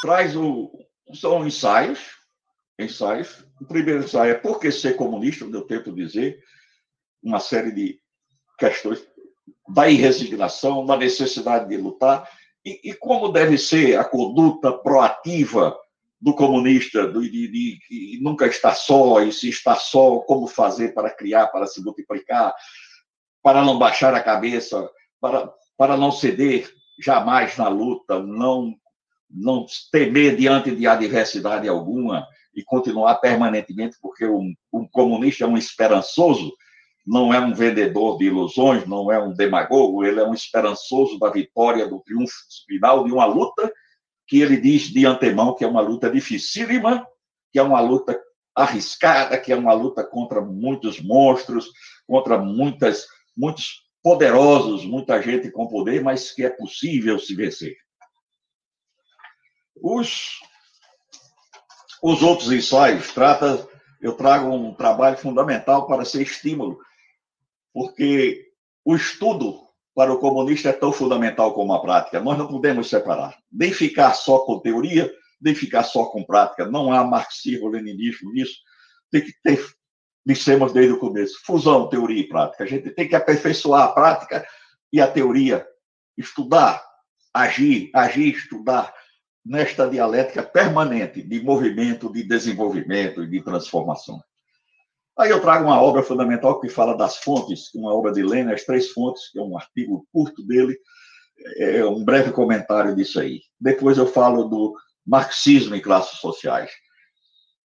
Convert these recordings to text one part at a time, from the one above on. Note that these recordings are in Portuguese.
traz o. São ensaios, ensaios. O primeiro ensaio é por que ser comunista, não deu tempo de dizer, uma série de questões da irresignação, da necessidade de lutar, e, e como deve ser a conduta proativa do comunista, do, de, de, de, nunca estar só, e se está só, como fazer para criar, para se multiplicar, para não baixar a cabeça, para, para não ceder jamais na luta, não, não temer diante de adversidade alguma e continuar permanentemente, porque um, um comunista é um esperançoso, não é um vendedor de ilusões, não é um demagogo, ele é um esperançoso da vitória, do triunfo final de uma luta que ele diz de antemão que é uma luta dificílima, que é uma luta arriscada, que é uma luta contra muitos monstros, contra muitas, muitos poderosos, muita gente com poder, mas que é possível se vencer. Os, os outros ensaios trata, eu trago um trabalho fundamental para ser estímulo, porque o estudo para o comunista é tão fundamental como a prática. Nós não podemos separar, nem ficar só com teoria, nem ficar só com prática. Não há marxismo-leninismo nisso. Tem que ter, dissemos desde o começo, fusão, teoria e prática. A gente tem que aperfeiçoar a prática e a teoria, estudar, agir, agir, estudar nesta dialética permanente de movimento, de desenvolvimento e de transformação. Aí eu trago uma obra fundamental que fala das fontes, uma obra de Lênin, as três fontes, que é um artigo curto dele, é um breve comentário disso aí. Depois eu falo do marxismo em classes sociais,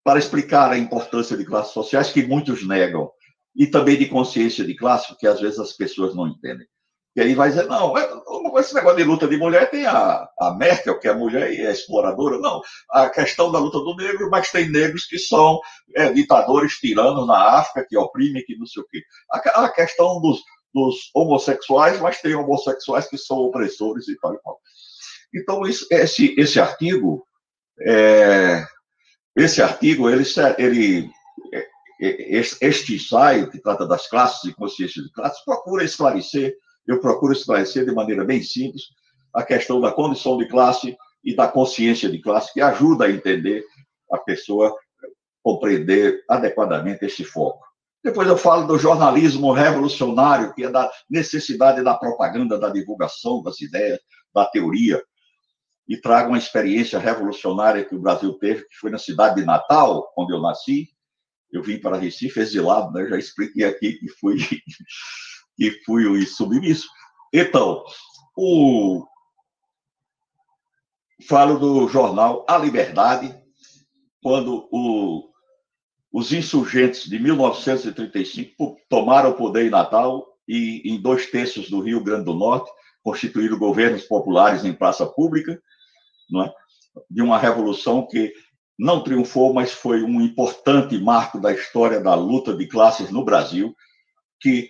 para explicar a importância de classes sociais que muitos negam, e também de consciência de classe, que às vezes as pessoas não entendem. E aí vai dizer, não, esse negócio de luta de mulher tem a, a Merkel, que é mulher e é exploradora. Não, a questão da luta do negro, mas tem negros que são é, ditadores tiranos na África, que oprimem, que não sei o quê. A, a questão dos, dos homossexuais, mas tem homossexuais que são opressores e tal e tal. Então, isso, esse, esse artigo, é, esse artigo, ele, ele é, é, este ensaio que trata das classes e consciência de classes procura esclarecer eu procuro esclarecer de maneira bem simples a questão da condição de classe e da consciência de classe, que ajuda a entender a pessoa compreender adequadamente esse foco. Depois eu falo do jornalismo revolucionário, que é da necessidade da propaganda, da divulgação das ideias, da teoria, e trago uma experiência revolucionária que o Brasil teve, que foi na cidade de Natal, onde eu nasci. Eu vim para Recife exilado, né? já expliquei aqui que fui que fui o submisso. Então, o... falo do jornal A Liberdade, quando o... os insurgentes de 1935 tomaram o poder em Natal e em dois terços do Rio Grande do Norte constituíram governos populares em praça pública, é? de uma revolução que não triunfou, mas foi um importante marco da história da luta de classes no Brasil, que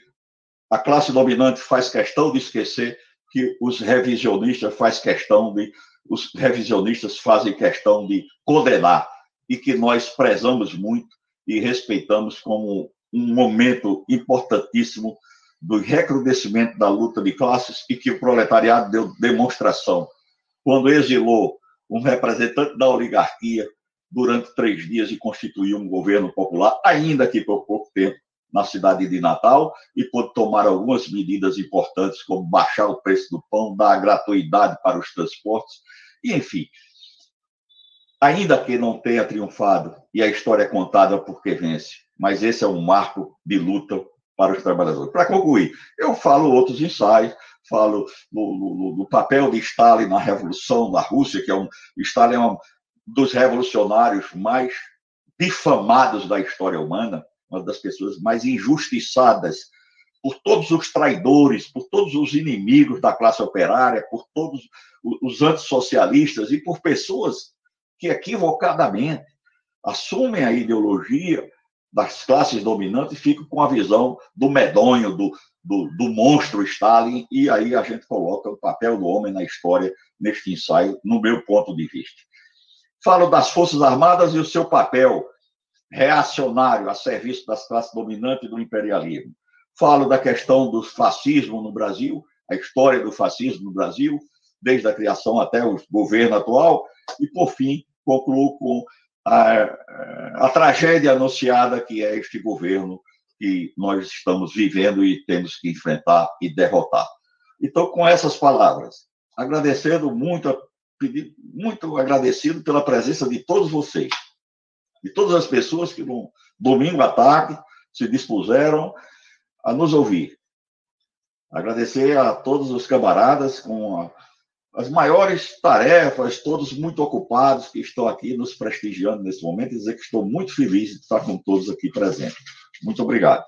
a classe dominante faz questão de esquecer que os revisionistas faz questão de os revisionistas fazem questão de condenar e que nós prezamos muito e respeitamos como um momento importantíssimo do recrudescimento da luta de classes e que o proletariado deu demonstração. Quando exilou um representante da oligarquia durante três dias e constituiu um governo popular, ainda que por pouco tempo, na cidade de Natal e pôde tomar algumas medidas importantes, como baixar o preço do pão, dar gratuidade para os transportes, e enfim. Ainda que não tenha triunfado, e a história é contada porque vence, mas esse é um marco de luta para os trabalhadores. Para concluir, eu falo outros ensaios, falo do, papel de Stalin na Revolução da Rússia, que é um. Stalin é um dos revolucionários mais difamados da história humana, uma das pessoas mais injustiçadas por todos os traidores, por todos os inimigos da classe operária, por todos os antissocialistas e por pessoas que equivocadamente assumem a ideologia das classes dominantes e ficam com a visão do medonho, do, do, do, monstro Stalin, e aí a gente coloca o papel do homem na história neste ensaio, no meu ponto de vista. Falo das Forças Armadas e o seu papel reacionário a serviço das classes dominantes do imperialismo. Falo da questão do fascismo no Brasil, a história do fascismo no Brasil, desde a criação até o governo atual, e, por fim, concluo com a, a tragédia anunciada que é este governo que nós estamos vivendo e temos que enfrentar e derrotar. Então, com essas palavras, agradecendo muito, muito agradecido pela presença de todos vocês, de todas as pessoas que no domingo à tarde se dispuseram a nos ouvir. Agradecer a todos os camaradas com a, as maiores tarefas, todos muito ocupados que estão aqui nos prestigiando nesse momento e dizer que estou muito feliz de estar com todos aqui presentes. Muito obrigado.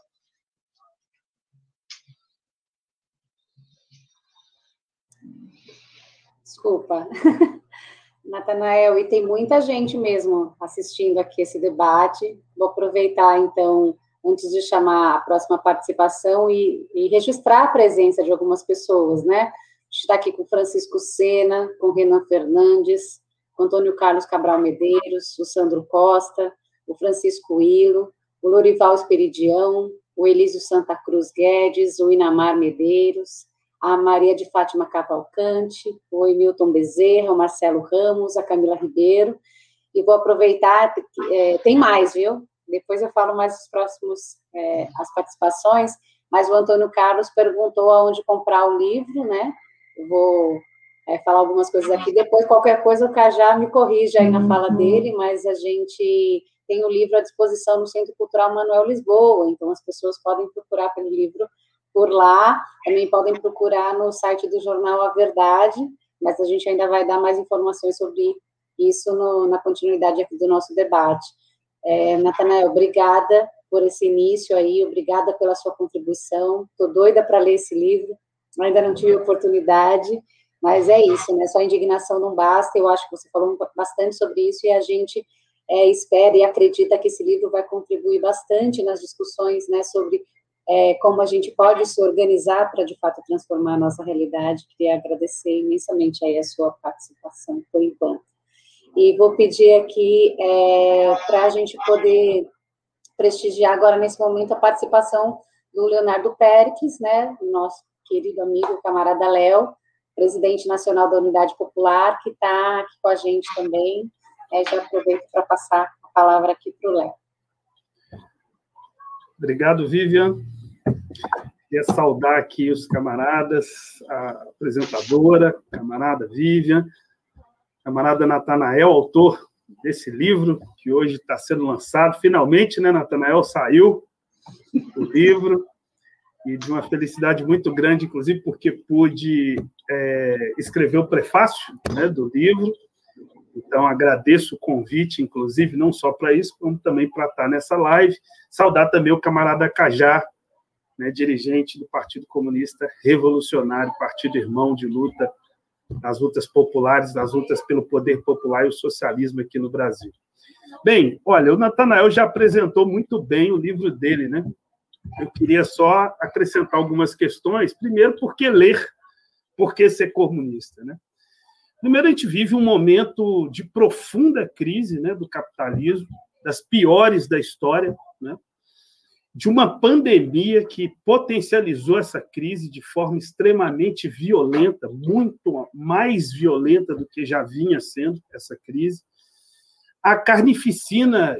Desculpa. Natanael, e tem muita gente mesmo assistindo aqui esse debate. Vou aproveitar, então, antes de chamar a próxima participação e, e registrar a presença de algumas pessoas, né? A gente está aqui com Francisco Sena, com Renan Fernandes, com Antônio Carlos Cabral Medeiros, o Sandro Costa, o Francisco Ilo, o Lorival Esperidião, o Elísio Santa Cruz Guedes, o Inamar Medeiros, a Maria de Fátima Cavalcante, o Emilton Bezerra, o Marcelo Ramos, a Camila Ribeiro, e vou aproveitar, é, tem mais, viu? Depois eu falo mais os próximos, é, as participações, mas o Antônio Carlos perguntou aonde comprar o livro, né? Eu vou é, falar algumas coisas aqui, depois qualquer coisa o Cajá me corrige aí na fala uhum. dele, mas a gente tem o livro à disposição no Centro Cultural Manuel Lisboa, então as pessoas podem procurar pelo livro por lá. Também podem procurar no site do jornal A Verdade, mas a gente ainda vai dar mais informações sobre isso no, na continuidade aqui do nosso debate. É, Natanael, obrigada por esse início aí, obrigada pela sua contribuição. Estou doida para ler esse livro, ainda não tive oportunidade, mas é isso, né? Só indignação não basta. Eu acho que você falou bastante sobre isso e a gente é, espera e acredita que esse livro vai contribuir bastante nas discussões, né, sobre é, como a gente pode se organizar para, de fato, transformar a nossa realidade. Queria agradecer imensamente aí a sua participação, por enquanto. E vou pedir aqui é, para a gente poder prestigiar agora, nesse momento, a participação do Leonardo Perques, né, nosso querido amigo, camarada Léo, presidente nacional da Unidade Popular, que está aqui com a gente também. É, já aproveito para passar a palavra aqui para o Léo. Obrigado, Vivian. Queria saudar aqui os camaradas, a apresentadora, camarada Vivian, camarada Natanael, autor desse livro que hoje está sendo lançado. Finalmente, né, Natanael saiu o livro e de uma felicidade muito grande, inclusive porque pude é, escrever o prefácio né, do livro. Então, agradeço o convite, inclusive, não só para isso, como também para estar nessa live. Saudar também o camarada Cajá, né, dirigente do Partido Comunista Revolucionário, partido irmão de luta, nas lutas populares, nas lutas pelo poder popular e o socialismo aqui no Brasil. Bem, olha, o Natanael já apresentou muito bem o livro dele, né? Eu queria só acrescentar algumas questões. Primeiro, por que ler? Por que ser comunista, né? Primeiro, a gente vive um momento de profunda crise né, do capitalismo, das piores da história, né? de uma pandemia que potencializou essa crise de forma extremamente violenta, muito mais violenta do que já vinha sendo essa crise. A carnificina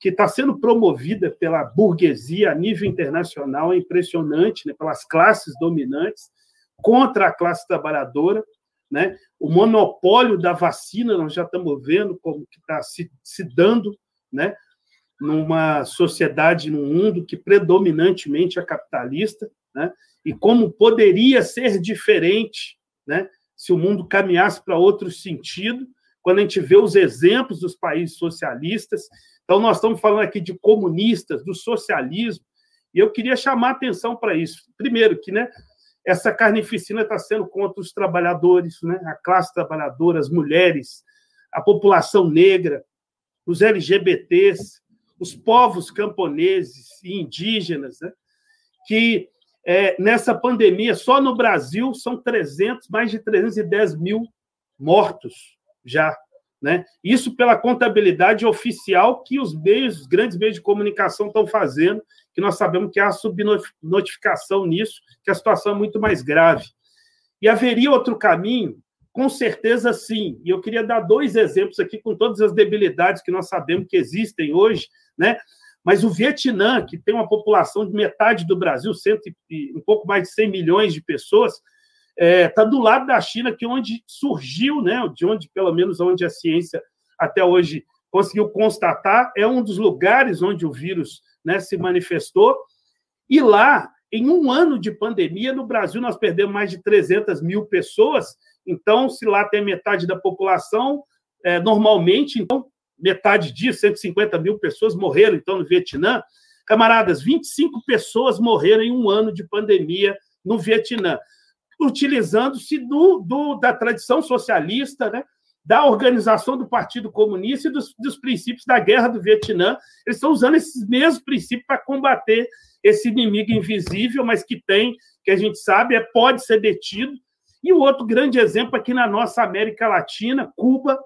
que está sendo promovida pela burguesia a nível internacional é impressionante, né, pelas classes dominantes contra a classe trabalhadora. Né? O monopólio da vacina, nós já estamos vendo como que está se, se dando, né? numa sociedade, num mundo que predominantemente é capitalista, né? e como poderia ser diferente né? se o mundo caminhasse para outro sentido, quando a gente vê os exemplos dos países socialistas. Então, nós estamos falando aqui de comunistas, do socialismo, e eu queria chamar a atenção para isso. Primeiro, que né, essa carnificina está sendo contra os trabalhadores, né, a classe trabalhadora, as mulheres, a população negra, os LGBTs, os povos camponeses e indígenas, né, que é, nessa pandemia, só no Brasil, são 300, mais de 310 mil mortos já. Né? Isso pela contabilidade oficial que os meios, os grandes meios de comunicação estão fazendo, que nós sabemos que há subnotificação nisso, que a situação é muito mais grave. E haveria outro caminho Com certeza, sim. E eu queria dar dois exemplos aqui, com todas as debilidades que nós sabemos que existem hoje, né? Mas o Vietnã, que tem uma população de metade do Brasil, cento e, um pouco mais de 100 milhões de pessoas, está é, tá do lado da China, que é onde surgiu, né? De onde, pelo menos, onde a ciência até hoje conseguiu constatar, é um dos lugares onde o vírus né, se manifestou. E lá, em um ano de pandemia, no Brasil, nós perdemos mais de 300 mil pessoas então, se lá tem metade da população, é, normalmente, então, metade disso, 150 mil pessoas morreram, então, no Vietnã. Camaradas, 25 pessoas morreram em um ano de pandemia no Vietnã, utilizando-se do, do, da tradição socialista, né? da organização do Partido Comunista e dos, dos, princípios da guerra do Vietnã. Eles estão usando esses mesmos princípios para combater esse inimigo invisível, mas que tem, que a gente sabe, é, pode ser detido e o outro grande exemplo aqui na nossa América Latina, Cuba,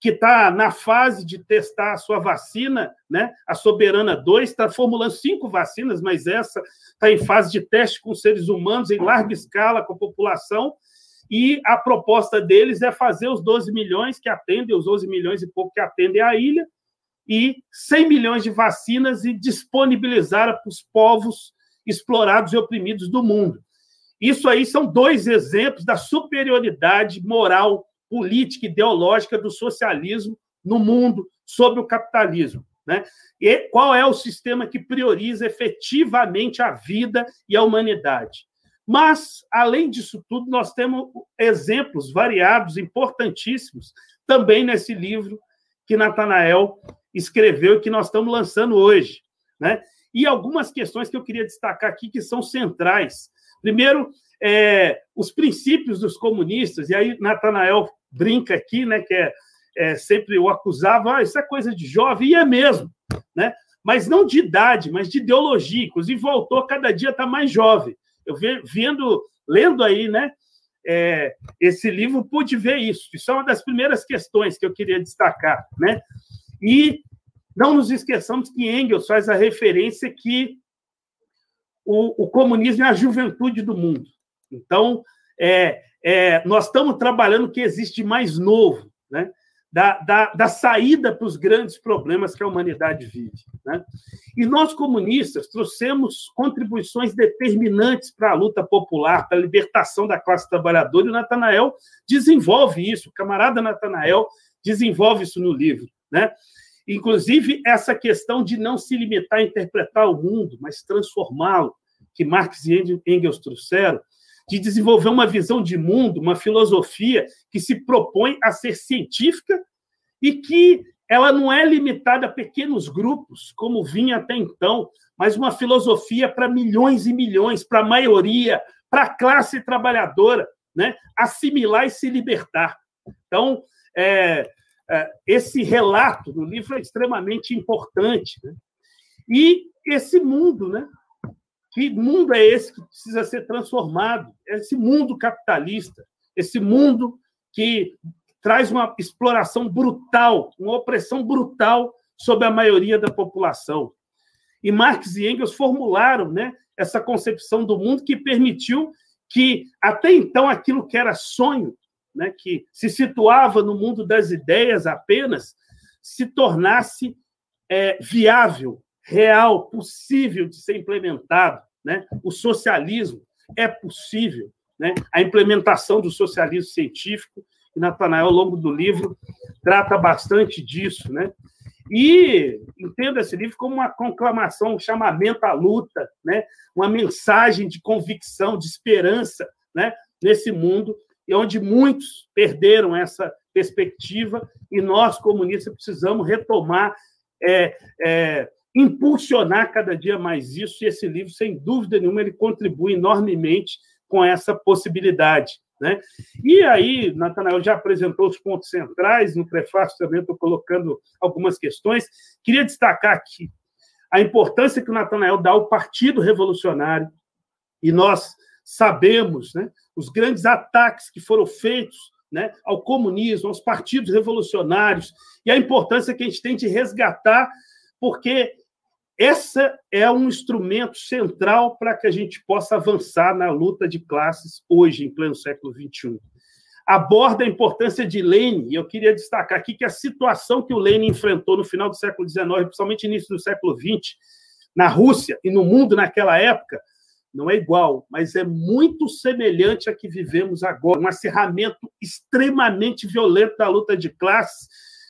que está na fase de testar a sua vacina, né? a Soberana 2, está formulando cinco vacinas, mas essa está em fase de teste com seres humanos em larga escala com a população. E a proposta deles é fazer os 12 milhões que atendem, os 12 milhões e pouco que atendem a ilha, e 100 milhões de vacinas e disponibilizar para os povos explorados e oprimidos do mundo. Isso aí são dois exemplos da superioridade moral, política, ideológica do socialismo no mundo sobre o capitalismo. Né? E qual é o sistema que prioriza efetivamente a vida e a humanidade? Mas, além disso tudo, nós temos exemplos variados, importantíssimos, também nesse livro que Natanael escreveu e que nós estamos lançando hoje. Né? E algumas questões que eu queria destacar aqui que são centrais Primeiro, é, os princípios dos comunistas, e aí Natanael brinca aqui, né, que é, é, sempre o acusava, ah, isso é coisa de jovem, e é mesmo, né? mas não de idade, mas de ideologia. Inclusive, voltou cada dia está mais jovem. Eu vendo, lendo aí, né, é, esse livro, pude ver isso. Isso é uma das primeiras questões que eu queria destacar. Né? E não nos esqueçamos que Engels faz a referência que o, o comunismo é a juventude do mundo. Então, é, é, nós estamos trabalhando o que existe mais novo, né? da, da, da saída para os grandes problemas que a humanidade vive. Né? E nós, comunistas, trouxemos contribuições determinantes para a luta popular, para a libertação da classe trabalhadora, e o Natanael desenvolve isso, o camarada Natanael desenvolve isso no livro. Né? Inclusive, essa questão de não se limitar a interpretar o mundo, mas transformá-lo, que Marx e Engels trouxeram, de desenvolver uma visão de mundo, uma filosofia que se propõe a ser científica e que ela não é limitada a pequenos grupos, como vinha até então, mas uma filosofia para milhões e milhões, para a maioria, para a classe trabalhadora, né? assimilar e se libertar. Então, é, é, esse relato do livro é extremamente importante. Né? E esse mundo, né? Que mundo é esse que precisa ser transformado? Esse mundo capitalista, esse mundo que traz uma exploração brutal, uma opressão brutal sobre a maioria da população. E Marx e Engels formularam né, essa concepção do mundo que permitiu que, até então, aquilo que era sonho, né, que se situava no mundo das ideias apenas, se tornasse é, viável, real, possível de ser implementado. Né? O socialismo é possível. Né? A implementação do socialismo científico, e Natanael, ao longo do livro, trata bastante disso. Né? E entendo esse livro como uma conclamação, um chamamento à luta, né? uma mensagem de convicção, de esperança né? nesse mundo, e onde muitos perderam essa perspectiva, e nós, comunistas, precisamos retomar é, é, impulsionar cada dia mais isso, e esse livro, sem dúvida nenhuma, ele contribui enormemente com essa possibilidade. Né? E aí, Natanael já apresentou os pontos centrais, no prefácio também estou colocando algumas questões. Queria destacar aqui a importância que o Natanael dá ao Partido Revolucionário, e nós sabemos né, os grandes ataques que foram feitos né, ao comunismo, aos partidos revolucionários, e a importância que a gente tem de resgatar, porque essa é um instrumento central para que a gente possa avançar na luta de classes hoje, em pleno século XXI. aborda a importância de Lênin, e eu queria destacar aqui que a situação que o Lênin enfrentou no final do século XIX, principalmente início do século XX, na Rússia e no mundo naquela época, não é igual, mas é muito semelhante à que vivemos agora. Um acirramento extremamente violento da luta de classes,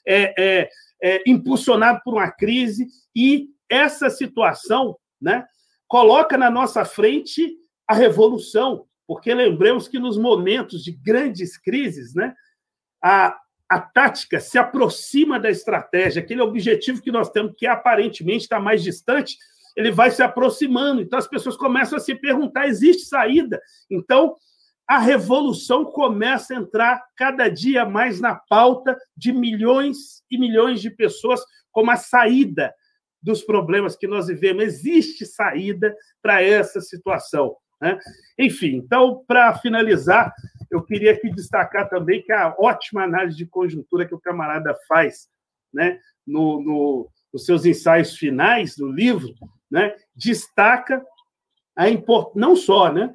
é, é, é, impulsionado por uma crise, e essa situação né, coloca na nossa frente a revolução, porque lembremos que nos momentos de grandes crises, né, a, a tática se aproxima da estratégia, aquele objetivo que nós temos, que aparentemente está mais distante, ele vai se aproximando. Então as pessoas começam a se perguntar: existe saída? Então a revolução começa a entrar cada dia mais na pauta de milhões e milhões de pessoas como a saída dos problemas que nós vivemos. Existe saída para essa situação. Né? Enfim, então, para finalizar, eu queria aqui destacar também que a ótima análise de conjuntura que o camarada faz né, no, no, nos seus ensaios finais do livro, né, destaca a import... não só né,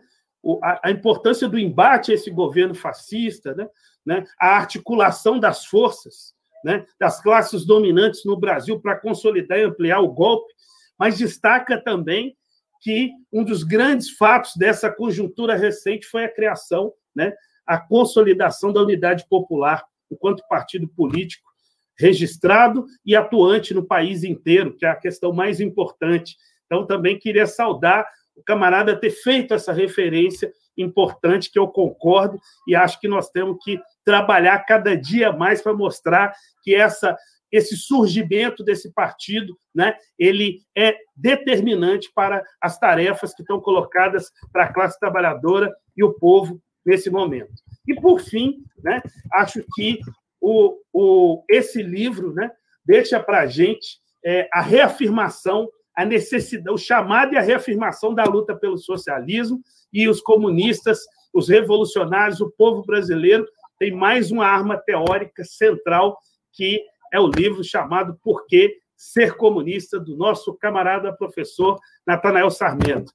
a, importância do embate a esse governo fascista, né, né, a articulação das forças, né, das classes dominantes no Brasil para consolidar e ampliar o golpe, mas destaca também que um dos grandes fatos dessa conjuntura recente foi a criação, né, a consolidação da unidade popular enquanto partido político registrado e atuante no país inteiro, que é a questão mais importante. Então, também queria saudar o camarada ter feito essa referência importante, que eu concordo, e acho que nós temos que trabalhar cada dia mais para mostrar que essa esse surgimento desse partido, né, ele é determinante para as tarefas que estão colocadas para a classe trabalhadora e o povo nesse momento. E por fim, né, acho que o, o, esse livro né, deixa para a gente é, a reafirmação, a necessidade, o chamado e a reafirmação da luta pelo socialismo e os comunistas, os revolucionários, o povo brasileiro tem mais uma arma teórica central que é o livro chamado Por que Ser Comunista, do nosso camarada professor Natanael Sarmento.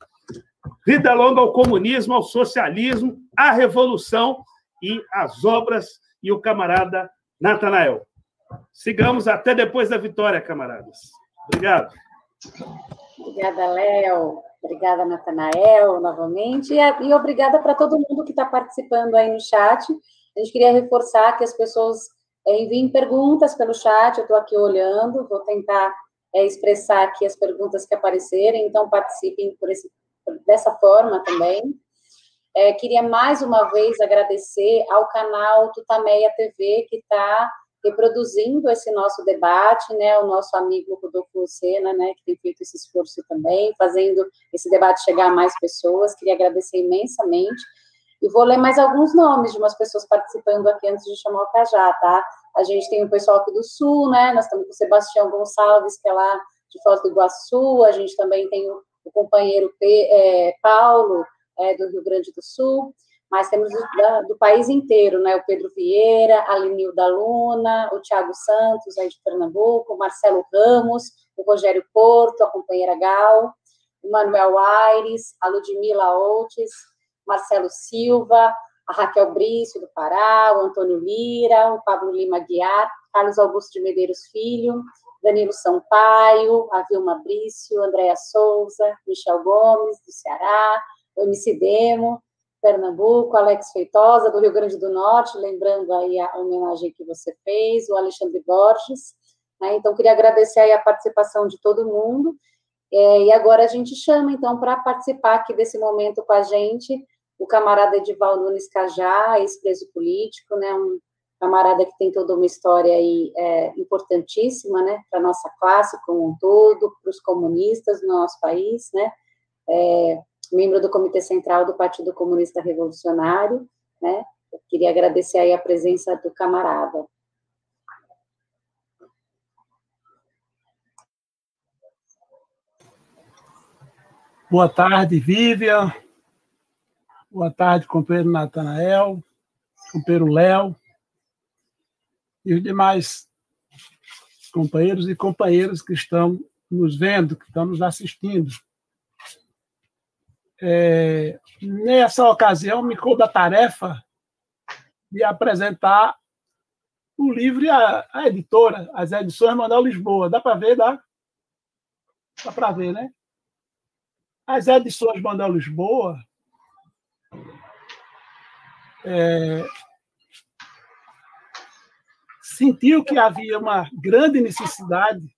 Vida longa ao comunismo, ao socialismo, à revolução e às obras e o camarada Natanael. Sigamos até depois da vitória, camaradas. Obrigado. Obrigada, Léo. Obrigada, Natanael, novamente. E, obrigada para todo mundo que está participando aí no chat. A gente queria reforçar que as pessoas é, enviem perguntas pelo chat. Eu estou aqui olhando, vou tentar é, expressar aqui as perguntas que aparecerem. Então, participem por esse, dessa forma também. É, queria mais uma vez agradecer ao canal Tutameia TV, que está reproduzindo esse nosso debate, né, o nosso amigo Rodolfo Lucena, né, que tem feito esse esforço também, fazendo esse debate chegar a mais pessoas, queria agradecer imensamente, e vou ler mais alguns nomes de umas pessoas participando aqui antes de chamar o Cajá, tá? A gente tem o pessoal aqui do Sul, né, nós estamos com o Sebastião Gonçalves, que é lá de Foz do Iguaçu, a gente também tem o, companheiro P, é, Paulo, é, do Rio Grande do Sul, mas temos do, do, país inteiro, né? O Pedro Vieira, a Linilda Luna, o Tiago Santos, aí de Pernambuco, o Marcelo Ramos, o Rogério Porto, a companheira Gal, o Manuel Aires, a Ludmila Outes, Marcelo Silva, a Raquel Brício, do Pará, o Antônio Lira, o Pablo Lima Guiar, Carlos Augusto de Medeiros Filho, Danilo Sampaio, a Vilma Brício, Andréa Souza, Michel Gomes, do Ceará, o MC Demo, Pernambuco, Alex Feitosa, do Rio Grande do Norte, lembrando aí a homenagem que você fez, o Alexandre Borges, né? então queria agradecer aí a participação de todo mundo, é, e agora a gente chama, então, para participar aqui desse momento com a gente, o camarada Edivaldo Nunes Cajá, ex-preso político, né, um camarada que tem toda uma história aí é, importantíssima, né, para a nossa classe como um todo, para os comunistas no nosso país, né, é, membro do Comitê Central do Partido Comunista Revolucionário, né? Eu queria agradecer aí a presença do camarada. Boa tarde, Vivian. Boa tarde, companheiro Natanael, companheiro Léo e os demais companheiros e companheiras que estão nos vendo, que estão nos assistindo. É, nessa ocasião, me coube a tarefa de apresentar o livro e a, a editora, as edições Manuel Lisboa. Dá para ver, dá? Dá para ver, né? As edições Manuel Lisboa é, sentiu que havia uma grande necessidade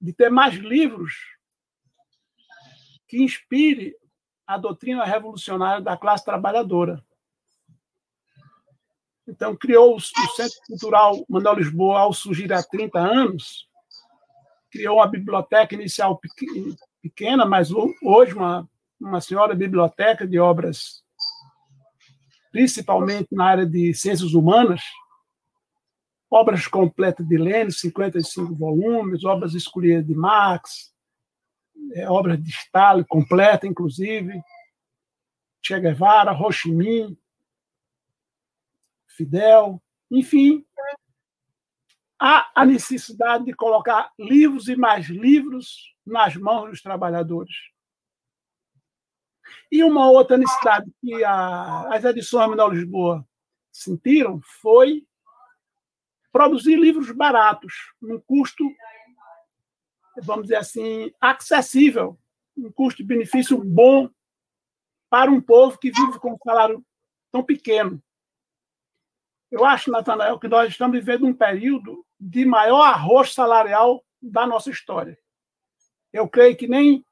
de ter mais livros que inspire a doutrina revolucionária da classe trabalhadora. Então, criou o Centro Cultural Manuel Lisboa ao surgir há 30 anos, criou uma biblioteca inicial pequena, mas hoje uma, uma senhora biblioteca de obras, principalmente na área de ciências humanas, obras completas de Lênin, 55 volumes, obras escolhidas de Marx, é, obras de Stalin, completa, inclusive, Che Guevara, Ho Chi Minh, Fidel, enfim, há a necessidade de colocar livros e mais livros nas mãos dos trabalhadores. E uma outra necessidade que a, as edições Menor Lisboa sentiram foi produzir livros baratos, num custo, vamos dizer assim, acessível, um custo-benefício bom para um povo que vive com um salário tão pequeno. Eu acho, Natanael, que nós estamos vivendo um período de maior arroz salarial da nossa história. Eu creio que nem.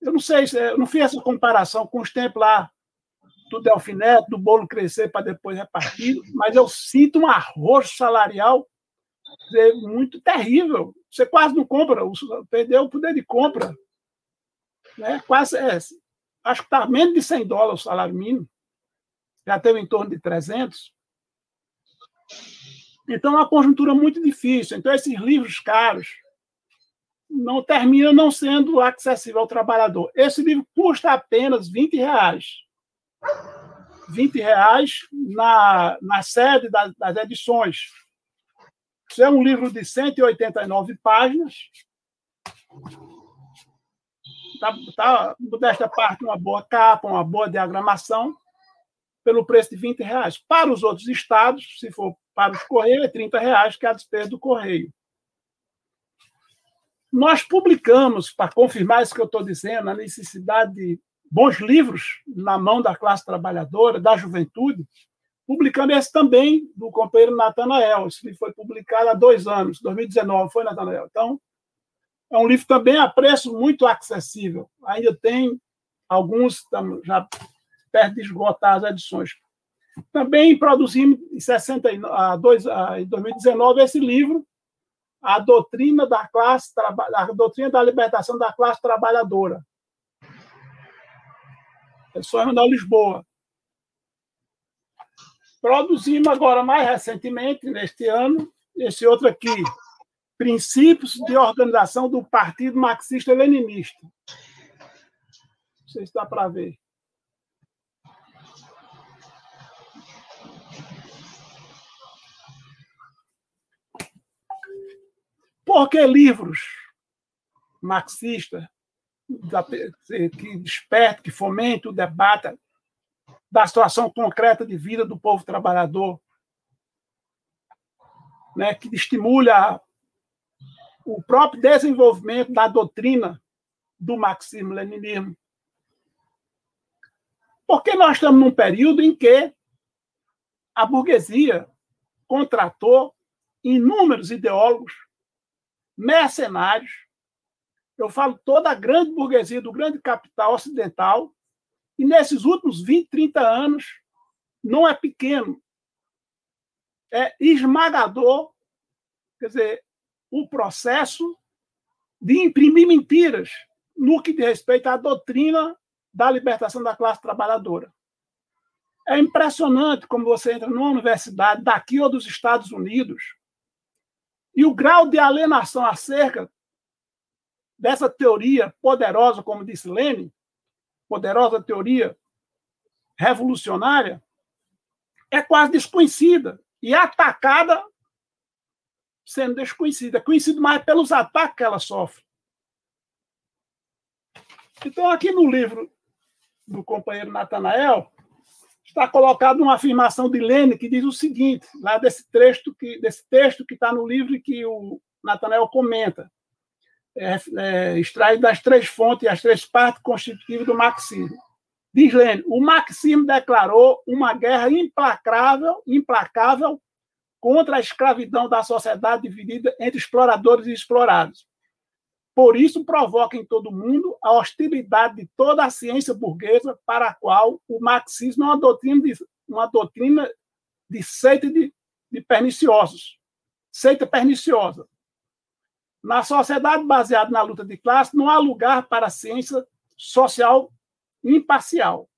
Eu não sei, eu não fiz essa comparação com os tempos lá do Delfineto, do bolo crescer para depois repartir, mas eu sinto um arroz salarial muito terrível. Você quase não compra, perdeu o poder de compra. Né? Quase, é, acho que está menos de 100 dólares o salário mínimo. Já teve em torno de 300. Então, é uma conjuntura muito difícil. Então, esses livros caros não terminam não sendo acessível ao trabalhador. Esse livro custa apenas 20 reais. 20 reais na, na sede das edições. Isso é um livro de 189 páginas. Tá, tá, desta parte, uma boa capa, uma boa diagramação, pelo preço de 20 reais. Para os outros estados, se for para os Correios, é 30 reais, que é a despesa do Correio. Nós publicamos, para confirmar isso que eu estou dizendo, a necessidade de bons livros na mão da classe trabalhadora, da juventude, publicando esse também do companheiro Natanael. Esse livro foi publicado há dois anos, 2019, foi, Natanael? Então, é um livro também a preço muito acessível. Ainda tem alguns, já perto de esgotar as edições. Também produzimos em, 62, em 2019 esse livro, A Doutrina da Classe A Doutrina da Libertação da Classe Trabalhadora, Pessoas Manuel Lisboa. Produzimos agora, mais recentemente, neste ano, esse outro aqui, Princípios de Organização do Partido Marxista-Leninista. Não sei se dá para ver. Por que livros marxistas que desperte, que fomente o debate da situação concreta de vida do povo trabalhador, né, que estimule o próprio desenvolvimento da doutrina do marxismo-leninismo. Porque nós estamos num período em que a burguesia contratou inúmeros ideólogos mercenários eu falo toda a grande burguesia do grande capital ocidental, e nesses últimos 20, 30 anos, não é pequeno, é esmagador, quer dizer, o processo de imprimir mentiras no que diz respeito à doutrina da libertação da classe trabalhadora. É impressionante como você entra numa universidade daqui ou dos Estados Unidos e o grau de alienação acerca dessa teoria poderosa, como disse Lenin, poderosa teoria revolucionária, é quase desconhecida e atacada sendo desconhecida, conhecida mais pelos ataques que ela sofre. Então, aqui no livro do companheiro Natanael, está colocada uma afirmação de Lênin que diz o seguinte, lá desse texto que, desse texto que está no livro que o Nathanael comenta, é, é, extrai das três fontes as três partes constitutivas do marxismo. Diz Lênin, o marxismo declarou uma guerra implacável, implacável contra a escravidão da sociedade dividida entre exploradores e explorados. Por isso, provoca em todo mundo a hostilidade de toda a ciência burguesa, para a qual o marxismo é uma doutrina de, uma doutrina de seita de, de perniciosos. Seita perniciosa. Na sociedade baseada na luta de classe, não há lugar para a ciência social imparcial.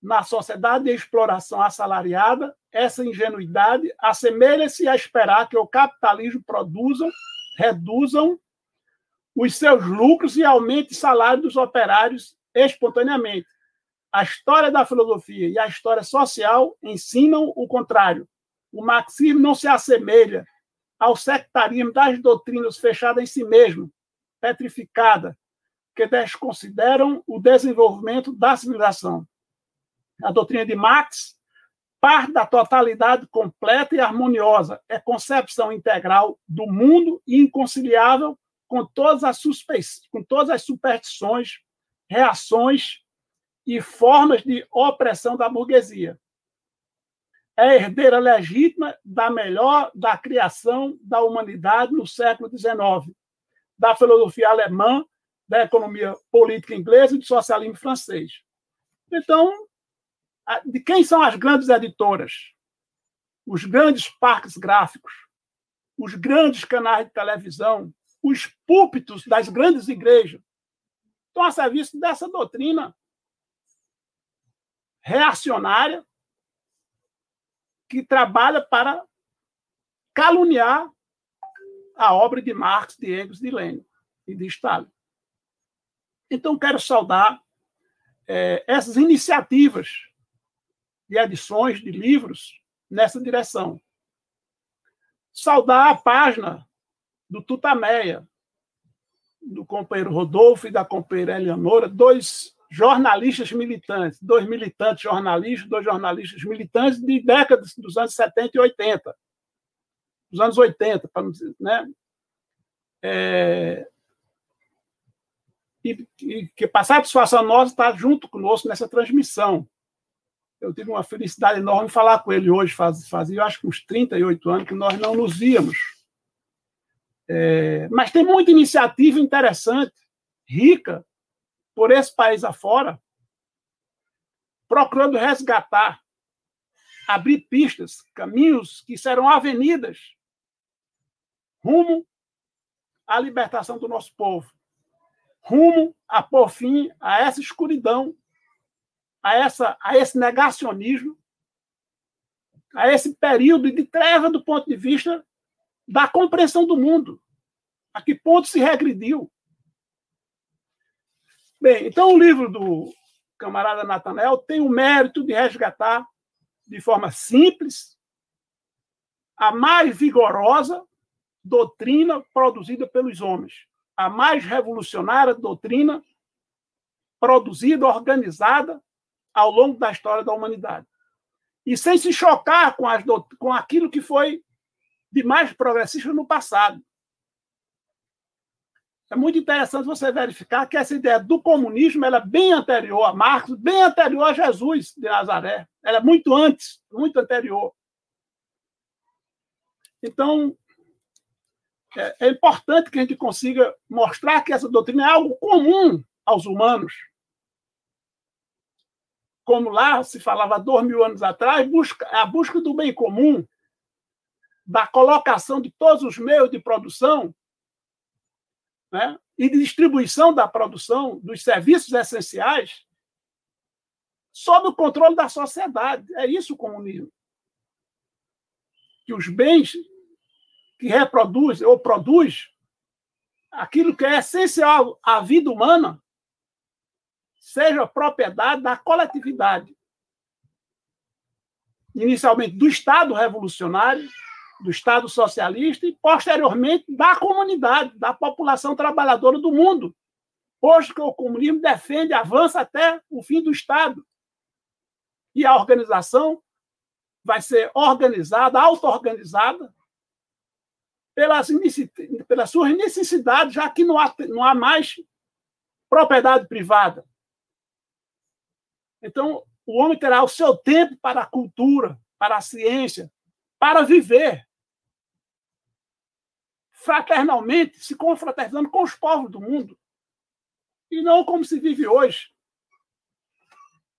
Na sociedade de exploração assalariada, essa ingenuidade assemelha-se a esperar que o capitalismo produza, reduzam os seus lucros e aumente o salário dos operários espontaneamente. A história da filosofia e a história social ensinam o contrário. O marxismo não se assemelha ao sectarismo das doutrinas fechadas em si mesmo, petrificada, que desconsideram o desenvolvimento da civilização. A doutrina de Marx parte da totalidade completa e harmoniosa, é concepção integral do mundo e inconciliável com todas as com todas as superstições, reações e formas de opressão da burguesia. É herdeira legítima da melhor da criação da humanidade no século XIX, da filosofia alemã, da economia política inglesa e do socialismo francês. Então, de quem são as grandes editoras? Os grandes parques gráficos, os grandes canais de televisão, os púlpitos das grandes igrejas. Estão a serviço dessa doutrina reacionária que trabalha para caluniar a obra de Marx, de Engels, de Lenin e de Stalin. Então, quero saudar é, essas iniciativas de edições de livros nessa direção. Saudar a página do Tutameia, do companheiro Rodolfo e da companheira Eleonora, dois jornalistas militantes, dois militantes jornalistas, dois jornalistas militantes de décadas dos anos 70 e 80. Dos anos 80, para não dizer, né? É, e, e que passar a satisfação nossa estar junto conosco nessa transmissão. Eu tive uma felicidade enorme falar com ele hoje, faz, fazia acho que uns 38 anos que nós não nos víamos. É, mas tem muita iniciativa interessante, rica, por esse país afora, procurando resgatar, abrir pistas, caminhos que serão avenidas rumo à libertação do nosso povo, rumo a pôr fim a essa escuridão a, essa, a esse negacionismo, a esse período de treva do ponto de vista da compreensão do mundo. A que ponto se regrediu? Bem, então o livro do camarada Natanel tem o mérito de resgatar de forma simples a mais vigorosa doutrina produzida pelos homens, a mais revolucionária doutrina produzida, organizada ao longo da história da humanidade. E sem se chocar com, as, com aquilo que foi de mais progressista no passado. É muito interessante você verificar que essa ideia do comunismo ela é bem anterior a Marx, bem anterior a Jesus de Nazaré. Ela é muito antes, muito anterior. Então, é, é importante que a gente consiga mostrar que essa doutrina é algo comum aos humanos como lá se falava dois mil anos atrás, busca, a busca do bem comum, da colocação de todos os meios de produção né, e de distribuição da produção dos serviços essenciais sob o controle da sociedade. É isso o comunismo. Que os bens que reproduz ou produz aquilo que é essencial à vida humana seja propriedade da coletividade. Inicialmente do Estado revolucionário, do Estado socialista e, posteriormente, da comunidade, da população trabalhadora do mundo, posto que o comunismo defende, avança até o fim do Estado. E a organização vai ser organizada, auto-organizada, pelas, pelas suas necessidades, já que não há, não há mais propriedade privada. Então, o homem terá o seu tempo para a cultura, para a ciência, para viver fraternalmente, se confraternizando com os povos do mundo. E não como se vive hoje.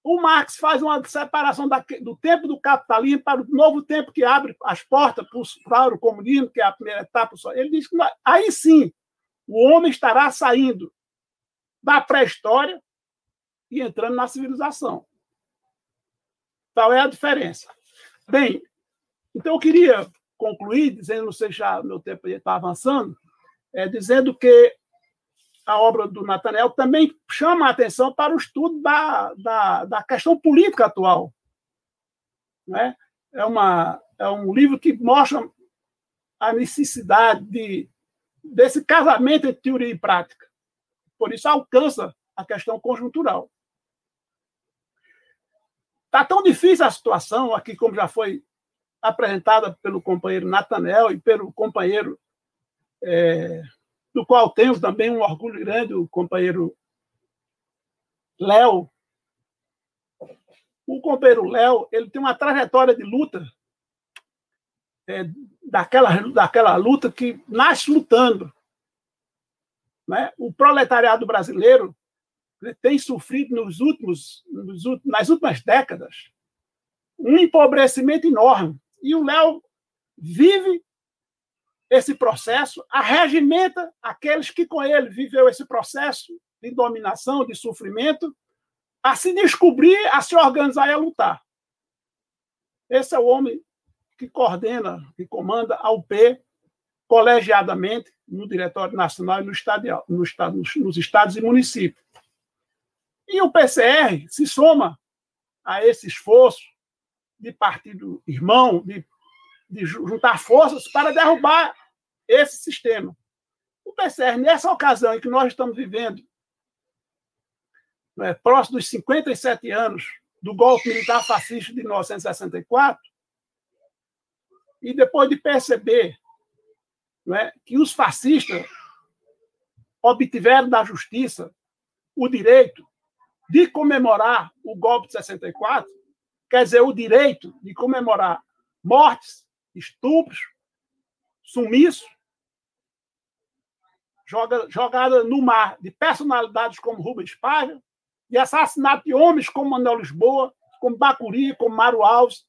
O Marx faz uma separação do tempo do capitalismo para o novo tempo que abre as portas para o comunismo, que é a primeira etapa. Ele diz que aí sim o homem estará saindo da pré-história e entrando na civilização. Tal é a diferença. Bem, então eu queria concluir dizendo, não sei já meu tempo está avançando, é, dizendo que a obra do Nathaniel também chama a atenção para o estudo da, da, da questão política atual. Né? É, uma, é um livro que mostra a necessidade de, desse casamento entre teoria e prática. Por isso, alcança a questão conjuntural. Está tão difícil a situação, aqui como já foi apresentada pelo companheiro Natanel e pelo companheiro, é, do qual tenho também um orgulho grande, o companheiro Léo. O companheiro Léo ele tem uma trajetória de luta, é, daquela, daquela luta que nasce lutando. Né? O proletariado brasileiro tem sofrido nos últimos, nos, nas últimas décadas um empobrecimento enorme. E o Léo vive esse processo, arregimenta aqueles que com ele viveu esse processo de dominação, de sofrimento, a se descobrir, a se organizar e a lutar. Esse é o homem que coordena, que comanda a UP colegiadamente no Diretório Nacional e no estado, no estado, nos estados e municípios. E o PCR se soma a esse esforço de partido irmão, de, de juntar forças para derrubar esse sistema. O PCR, nessa ocasião em que nós estamos vivendo, né, próximo dos 57 anos do golpe militar fascista de 1964, e depois de perceber né, que os fascistas obtiveram da justiça o direito de comemorar o golpe de 64, quer dizer, o direito de comemorar mortes, estupros, sumiço, joga, jogada no mar de personalidades como Rubens Paiva e assassinato de homens como Manuel Lisboa, como Bacuri, como Mário Alves,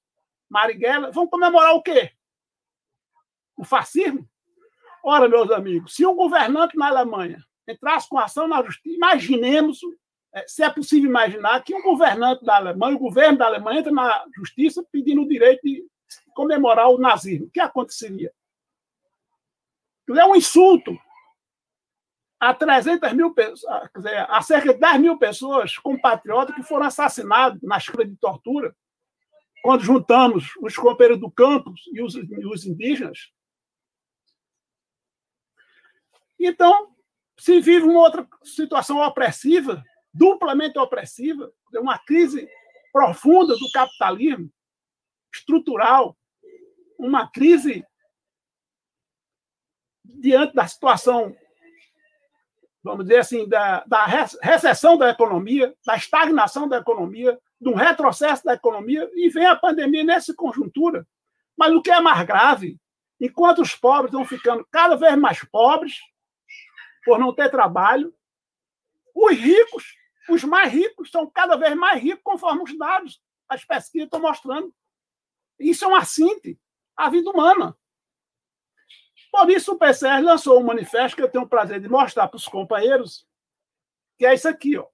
Marighella. Vão comemorar o quê? O fascismo? Ora, meus amigos, se um governante na Alemanha entrasse com ação na justiça, imaginemos se é possível imaginar que um governante da Alemanha, o governo da Alemanha, entra na justiça pedindo o direito de comemorar o nazismo. O que aconteceria? É um insulto a 300 mil pessoas, quer dizer, a cerca de 10 mil pessoas compatriotas que foram assassinadas nas câmaras de tortura, quando juntamos os companheiros do campus e os, e os indígenas. Então, se vive uma outra situação opressiva duplamente opressiva, uma crise profunda do capitalismo, estrutural, uma crise diante da situação, vamos dizer assim, da, da recessão da economia, da estagnação da economia, um retrocesso da economia, e vem a pandemia nessa conjuntura. Mas o que é mais grave, enquanto os pobres vão ficando cada vez mais pobres, por não ter trabalho, os ricos os mais ricos são cada vez mais ricos, conforme os dados, as pesquisas estão mostrando. Isso é uma síntese à vida humana. Por isso, o PCR lançou um manifesto que eu tenho o prazer de mostrar para os companheiros, que é isso aqui. Ó.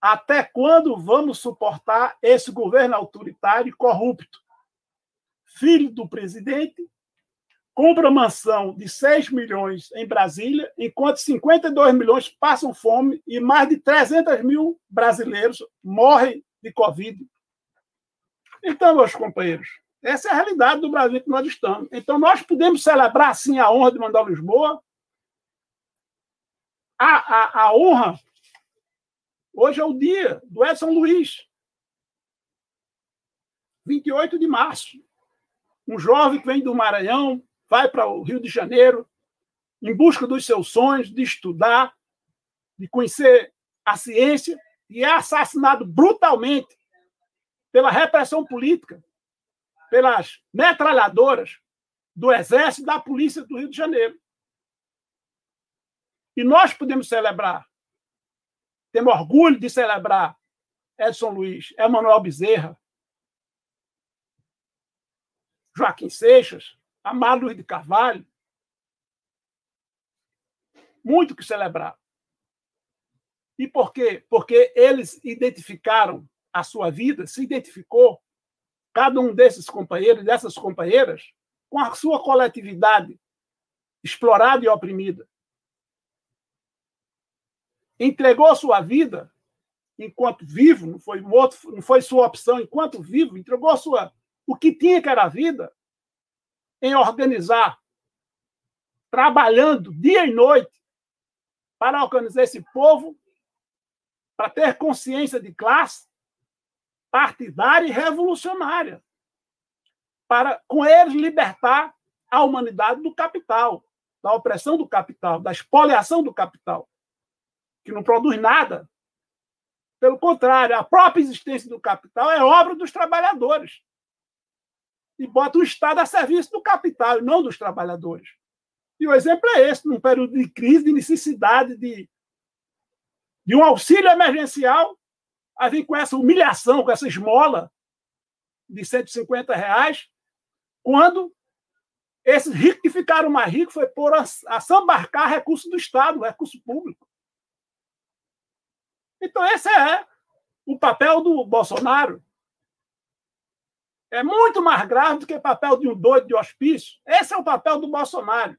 Até quando vamos suportar esse governo autoritário e corrupto? Filho do presidente, compra mansão de 6 milhões em Brasília, enquanto 52 milhões passam fome e mais de 300 mil brasileiros morrem de Covid. Então, meus companheiros, essa é a realidade do Brasil que nós estamos. Então, nós podemos celebrar, sim, a honra de mandar Lisboa. A, a, a honra, hoje é o dia do Edson Luiz. 28 de março. Um jovem que vem do Maranhão, vai para o Rio de Janeiro, em busca dos seus sonhos, de estudar, de conhecer a ciência, e é assassinado brutalmente pela repressão política, pelas metralhadoras do Exército e da Polícia do Rio de Janeiro. E nós podemos celebrar, temos orgulho de celebrar Edson Luiz, Emanuel Bezerra, Joaquim Seixas, Luiz de Carvalho. Muito que celebrar. E por quê? Porque eles identificaram a sua vida, se identificou, cada um desses companheiros, dessas companheiras, com a sua coletividade explorada e oprimida. Entregou sua vida enquanto vivo, não foi morto, não foi sua opção enquanto vivo, entregou sua o que tinha que era a vida em organizar, trabalhando dia e noite para organizar esse povo, para ter consciência de classe partidária e revolucionária, para com eles libertar a humanidade do capital, da opressão do capital, da expoliação do capital, que não produz nada. Pelo contrário, a própria existência do capital é obra dos trabalhadores e bota o Estado a serviço do capital não dos trabalhadores. E o exemplo é esse, num período de crise, de necessidade de, de um auxílio emergencial, a vir com essa humilhação, com essa esmola de 150 reais, quando esses ricos que ficaram mais ricos foi por a, a sambarcar recursos do Estado, recurso público. Então, esse é o papel do Bolsonaro é muito mais grave do que o papel de um doido de hospício. Esse é o papel do Bolsonaro.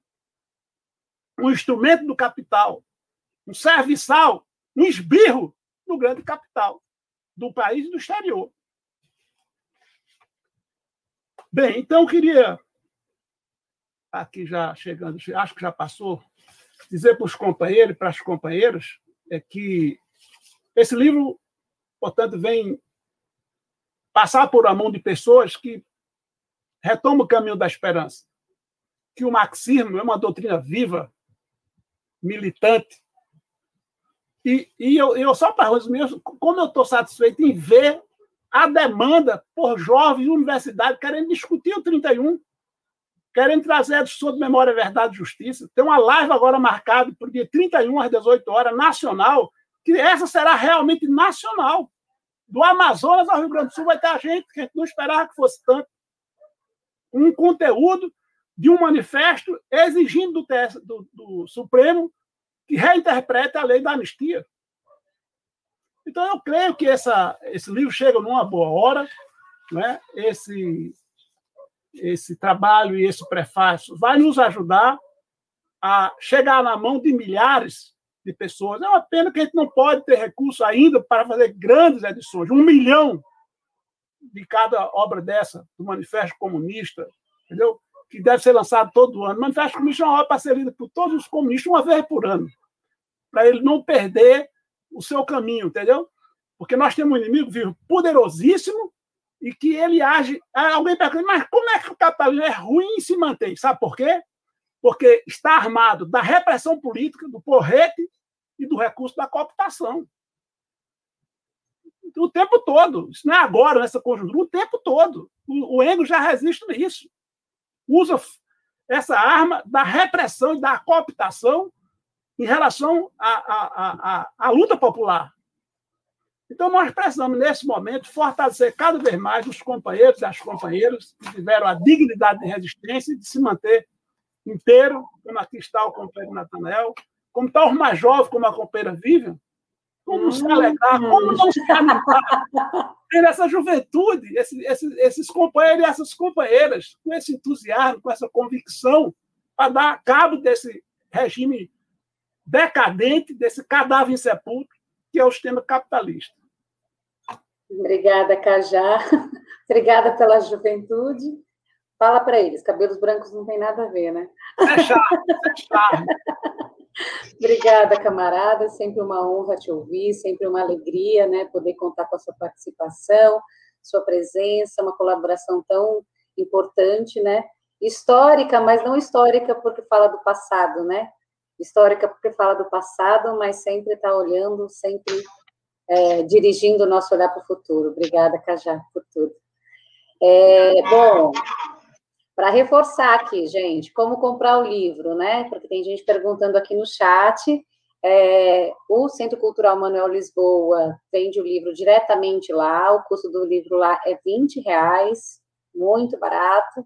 Um instrumento do capital, um serviçal, um esbirro do grande capital, do país e do exterior. Bem, então eu queria, aqui já chegando, acho que já passou, dizer para os companheiros para as companheiras é que esse livro, portanto, vem passar por a mão de pessoas que retomam o caminho da esperança. Que o marxismo é uma doutrina viva, militante. E, e eu, eu só para resumir, como eu estou satisfeito em ver a demanda por jovens de universidade querendo discutir o 31, querendo trazer a discussão de memória, verdade e justiça. Tem uma live agora marcada para o dia 31 às 18 horas, nacional, que essa será realmente nacional do Amazonas ao Rio Grande do Sul vai ter gente que a gente não esperava que fosse tanto. Um conteúdo de um manifesto exigindo do, TS, do, do Supremo que reinterprete a lei da anistia. Então, eu creio que essa, esse livro chega numa boa hora. Né? Esse, esse trabalho e esse prefácio vai nos ajudar a chegar na mão de milhares de pessoas. É uma pena que a gente não pode ter recurso ainda para fazer grandes edições. Um milhão de cada obra dessa, do Manifesto Comunista, entendeu? que deve ser lançado todo ano. O Manifesto Comunista é uma obra para ser lida por todos os comunistas uma vez por ano, para ele não perder o seu caminho, entendeu? Porque nós temos um inimigo vivo poderosíssimo e que ele age. Alguém pergunta, mas como é que o capitalismo é ruim e se mantém? Sabe por quê? Porque está armado da repressão política, do porrete e do recurso da cooptação. O tempo todo. Isso não é agora, nessa conjuntura, o tempo todo. O, o Engo já resiste nisso. Usa essa arma da repressão e da cooptação em relação à, à, à, à luta popular. Então, nós precisamos, nesse momento, fortalecer cada vez mais os companheiros e as companheiras que tiveram a dignidade de resistência e de se manter inteiro, como aqui está o companheiro Natanael, como está os mais jovens, como a companheira Vivian, como se alegrar, como não se animar ter essa juventude, esses, esses, esses companheiros e essas companheiras, com esse entusiasmo, com essa convicção, para dar cabo desse regime decadente, desse cadáver insepulto, que é o sistema capitalista. Obrigada, Cajá. Obrigada pela juventude. Fala para eles, cabelos brancos não tem nada a ver, né? É chato, é chato. Obrigada, camarada. Sempre uma honra te ouvir, sempre uma alegria, né? Poder contar com a sua participação. sua presença, uma colaboração tão importante, né? Histórica, mas não histórica porque fala do passado, né? Histórica porque fala do passado, mas sempre está olhando, sempre é, dirigindo o nosso olhar para o futuro. Obrigada, Cajá, por tudo. É, bom, para reforçar aqui, gente, como comprar o livro, né? Porque tem gente perguntando aqui no chat. É, o Centro Cultural Manuel Lisboa vende o livro diretamente lá, o custo do livro lá é 20 reais, muito barato,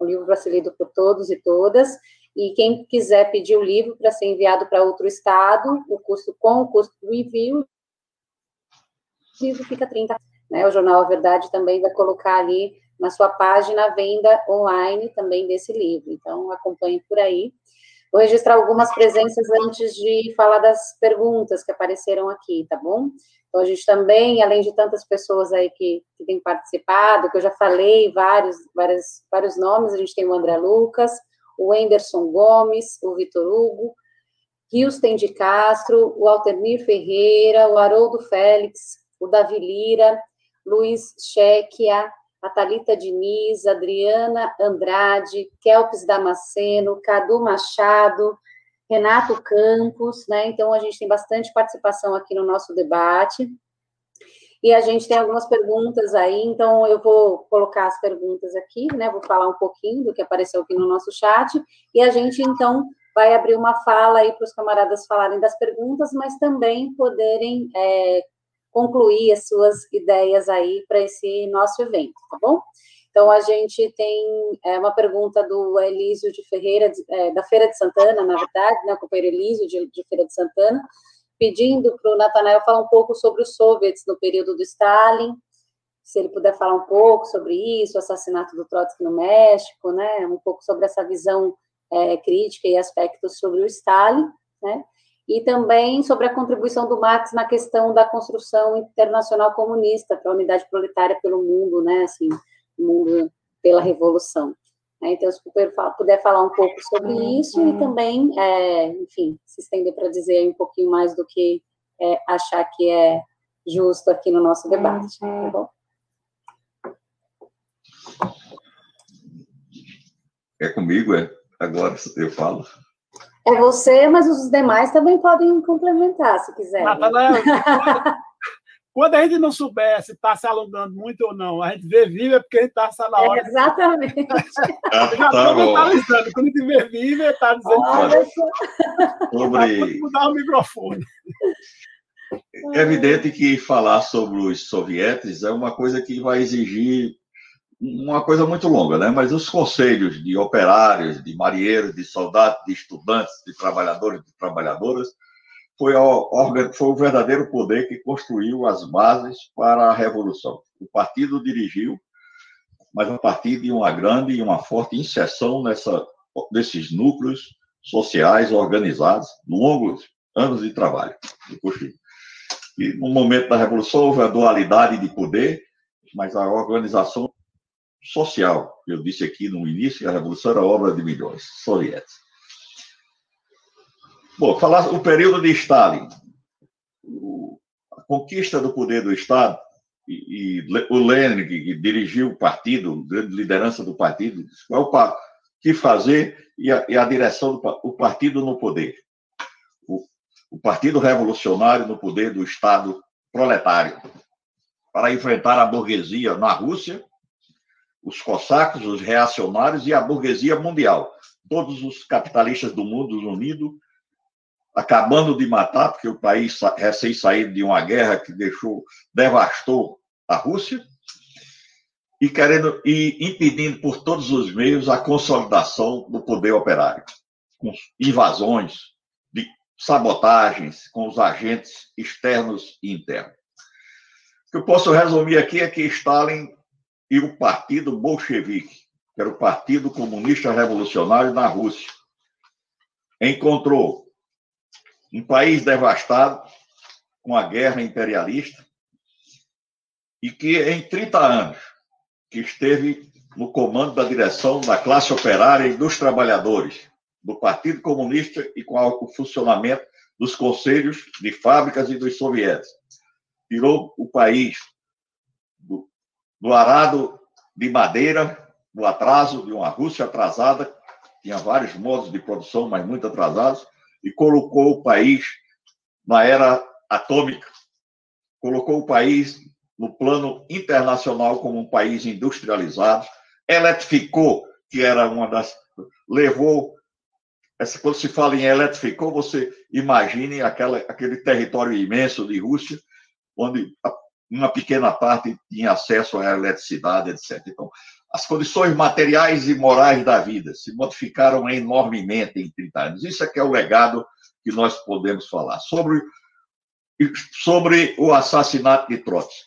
um livro para ser lido por todos e todas, e quem quiser pedir o livro para ser enviado para outro estado, o custo com o custo do envio, o livro fica 30 né? O Jornal A Verdade também vai colocar ali na sua página venda online também desse livro, então acompanhe por aí. Vou registrar algumas presenças antes de falar das perguntas que apareceram aqui, tá bom? Então, a gente também, além de tantas pessoas aí que, que têm participado, que eu já falei vários, vários, vários nomes, a gente tem o André Lucas, o Anderson Gomes, o Vitor Hugo, Houston de Castro, o Altermir Ferreira, o Haroldo Félix, o Davi Lira, Luiz Chequia, a Thalita Diniz, Adriana Andrade, Kelpes Damasceno, Cadu Machado, Renato Campos, né? Então a gente tem bastante participação aqui no nosso debate. E a gente tem algumas perguntas aí, então eu vou colocar as perguntas aqui, né? Vou falar um pouquinho do que apareceu aqui no nosso chat, e a gente então vai abrir uma fala aí para os camaradas falarem das perguntas, mas também poderem é, concluir as suas ideias aí para esse nosso evento, tá bom? Então, a gente tem é, uma pergunta do Elísio de Ferreira, é, da Feira de Santana, na verdade, né, companheiro Elísio de, de Feira de Santana, pedindo para o Natanael falar um pouco sobre os soviets no período do Stalin, se ele puder falar um pouco sobre isso, o assassinato do Trotsky no México, né, um pouco sobre essa visão é, crítica e aspectos sobre o Stalin, né, e também sobre a contribuição do Marx na questão da construção internacional comunista para a unidade proletária pelo mundo, né, assim, mundo pela revolução. Né? Então, se o puder falar um pouco sobre uhum. isso e também, é, enfim, se estender para dizer um pouquinho mais do que é, achar que é justo aqui no nosso debate, tá uhum. bom? É comigo, é? Agora eu falo. É você, mas os demais também podem complementar, se quiser. Natanael, quando a gente não souber se está se alongando muito ou não, a gente vê vivo é porque a gente está na hora. É, exatamente. já estou mentalizando. Quando a gente vê vivo, está dizendo Olha sobre... mudar o microfone. É evidente que falar sobre os sovietes é uma coisa que vai exigir uma coisa muito longa, né? Mas os conselhos de operários, de marinheiros, de soldados, de estudantes, de trabalhadores, de trabalhadoras, foi, o, foi o verdadeiro poder que construiu as bases para a revolução. O partido dirigiu, mas a partir de uma grande e uma forte inserção nessa, nesses núcleos sociais organizados, longos anos de trabalho. E no momento da revolução houve a dualidade de poder, mas a organização social. Eu disse aqui no início que a revolução era obra de milhões soviéticos. Bom, falar o período de Stalin, a conquista do poder do Estado, e, e o Lenin, que, dirigiu o partido, grande liderança do partido, disse qual é o que fazer e a, e a direção do o partido no poder. O, o Partido Revolucionário no poder do Estado proletário, para enfrentar a burguesia na Rússia os cossacos, os reacionários e a burguesia mundial. Todos os capitalistas do mundo unidos, acabando de matar, porque o país recém-saído de uma guerra que deixou, devastou a Rússia, e querendo e impedindo por todos os meios a consolidação do poder operário, com invasões, de sabotagens com os agentes externos e internos. O que eu posso resumir aqui é que Stalin e o Partido Bolchevique, que era o Partido Comunista Revolucionário na Rússia. Encontrou um país devastado com a guerra imperialista e que em 30 anos que esteve no comando da direção da classe operária e dos trabalhadores do Partido Comunista e com o funcionamento dos conselhos de fábricas e dos soviéticos. Tirou o país do no arado de madeira, no atraso de uma Rússia atrasada, tinha vários modos de produção, mas muito atrasados, e colocou o país na era atômica, colocou o país no plano internacional como um país industrializado, eletrificou, que era uma das. levou. Essa, quando se fala em eletrificou, você imagine aquela, aquele território imenso de Rússia, onde uma pequena parte tinha acesso à eletricidade, etc. Então, as condições materiais e morais da vida se modificaram enormemente em 30 anos. Isso é que é o legado que nós podemos falar. Sobre, sobre o assassinato de Trotsky.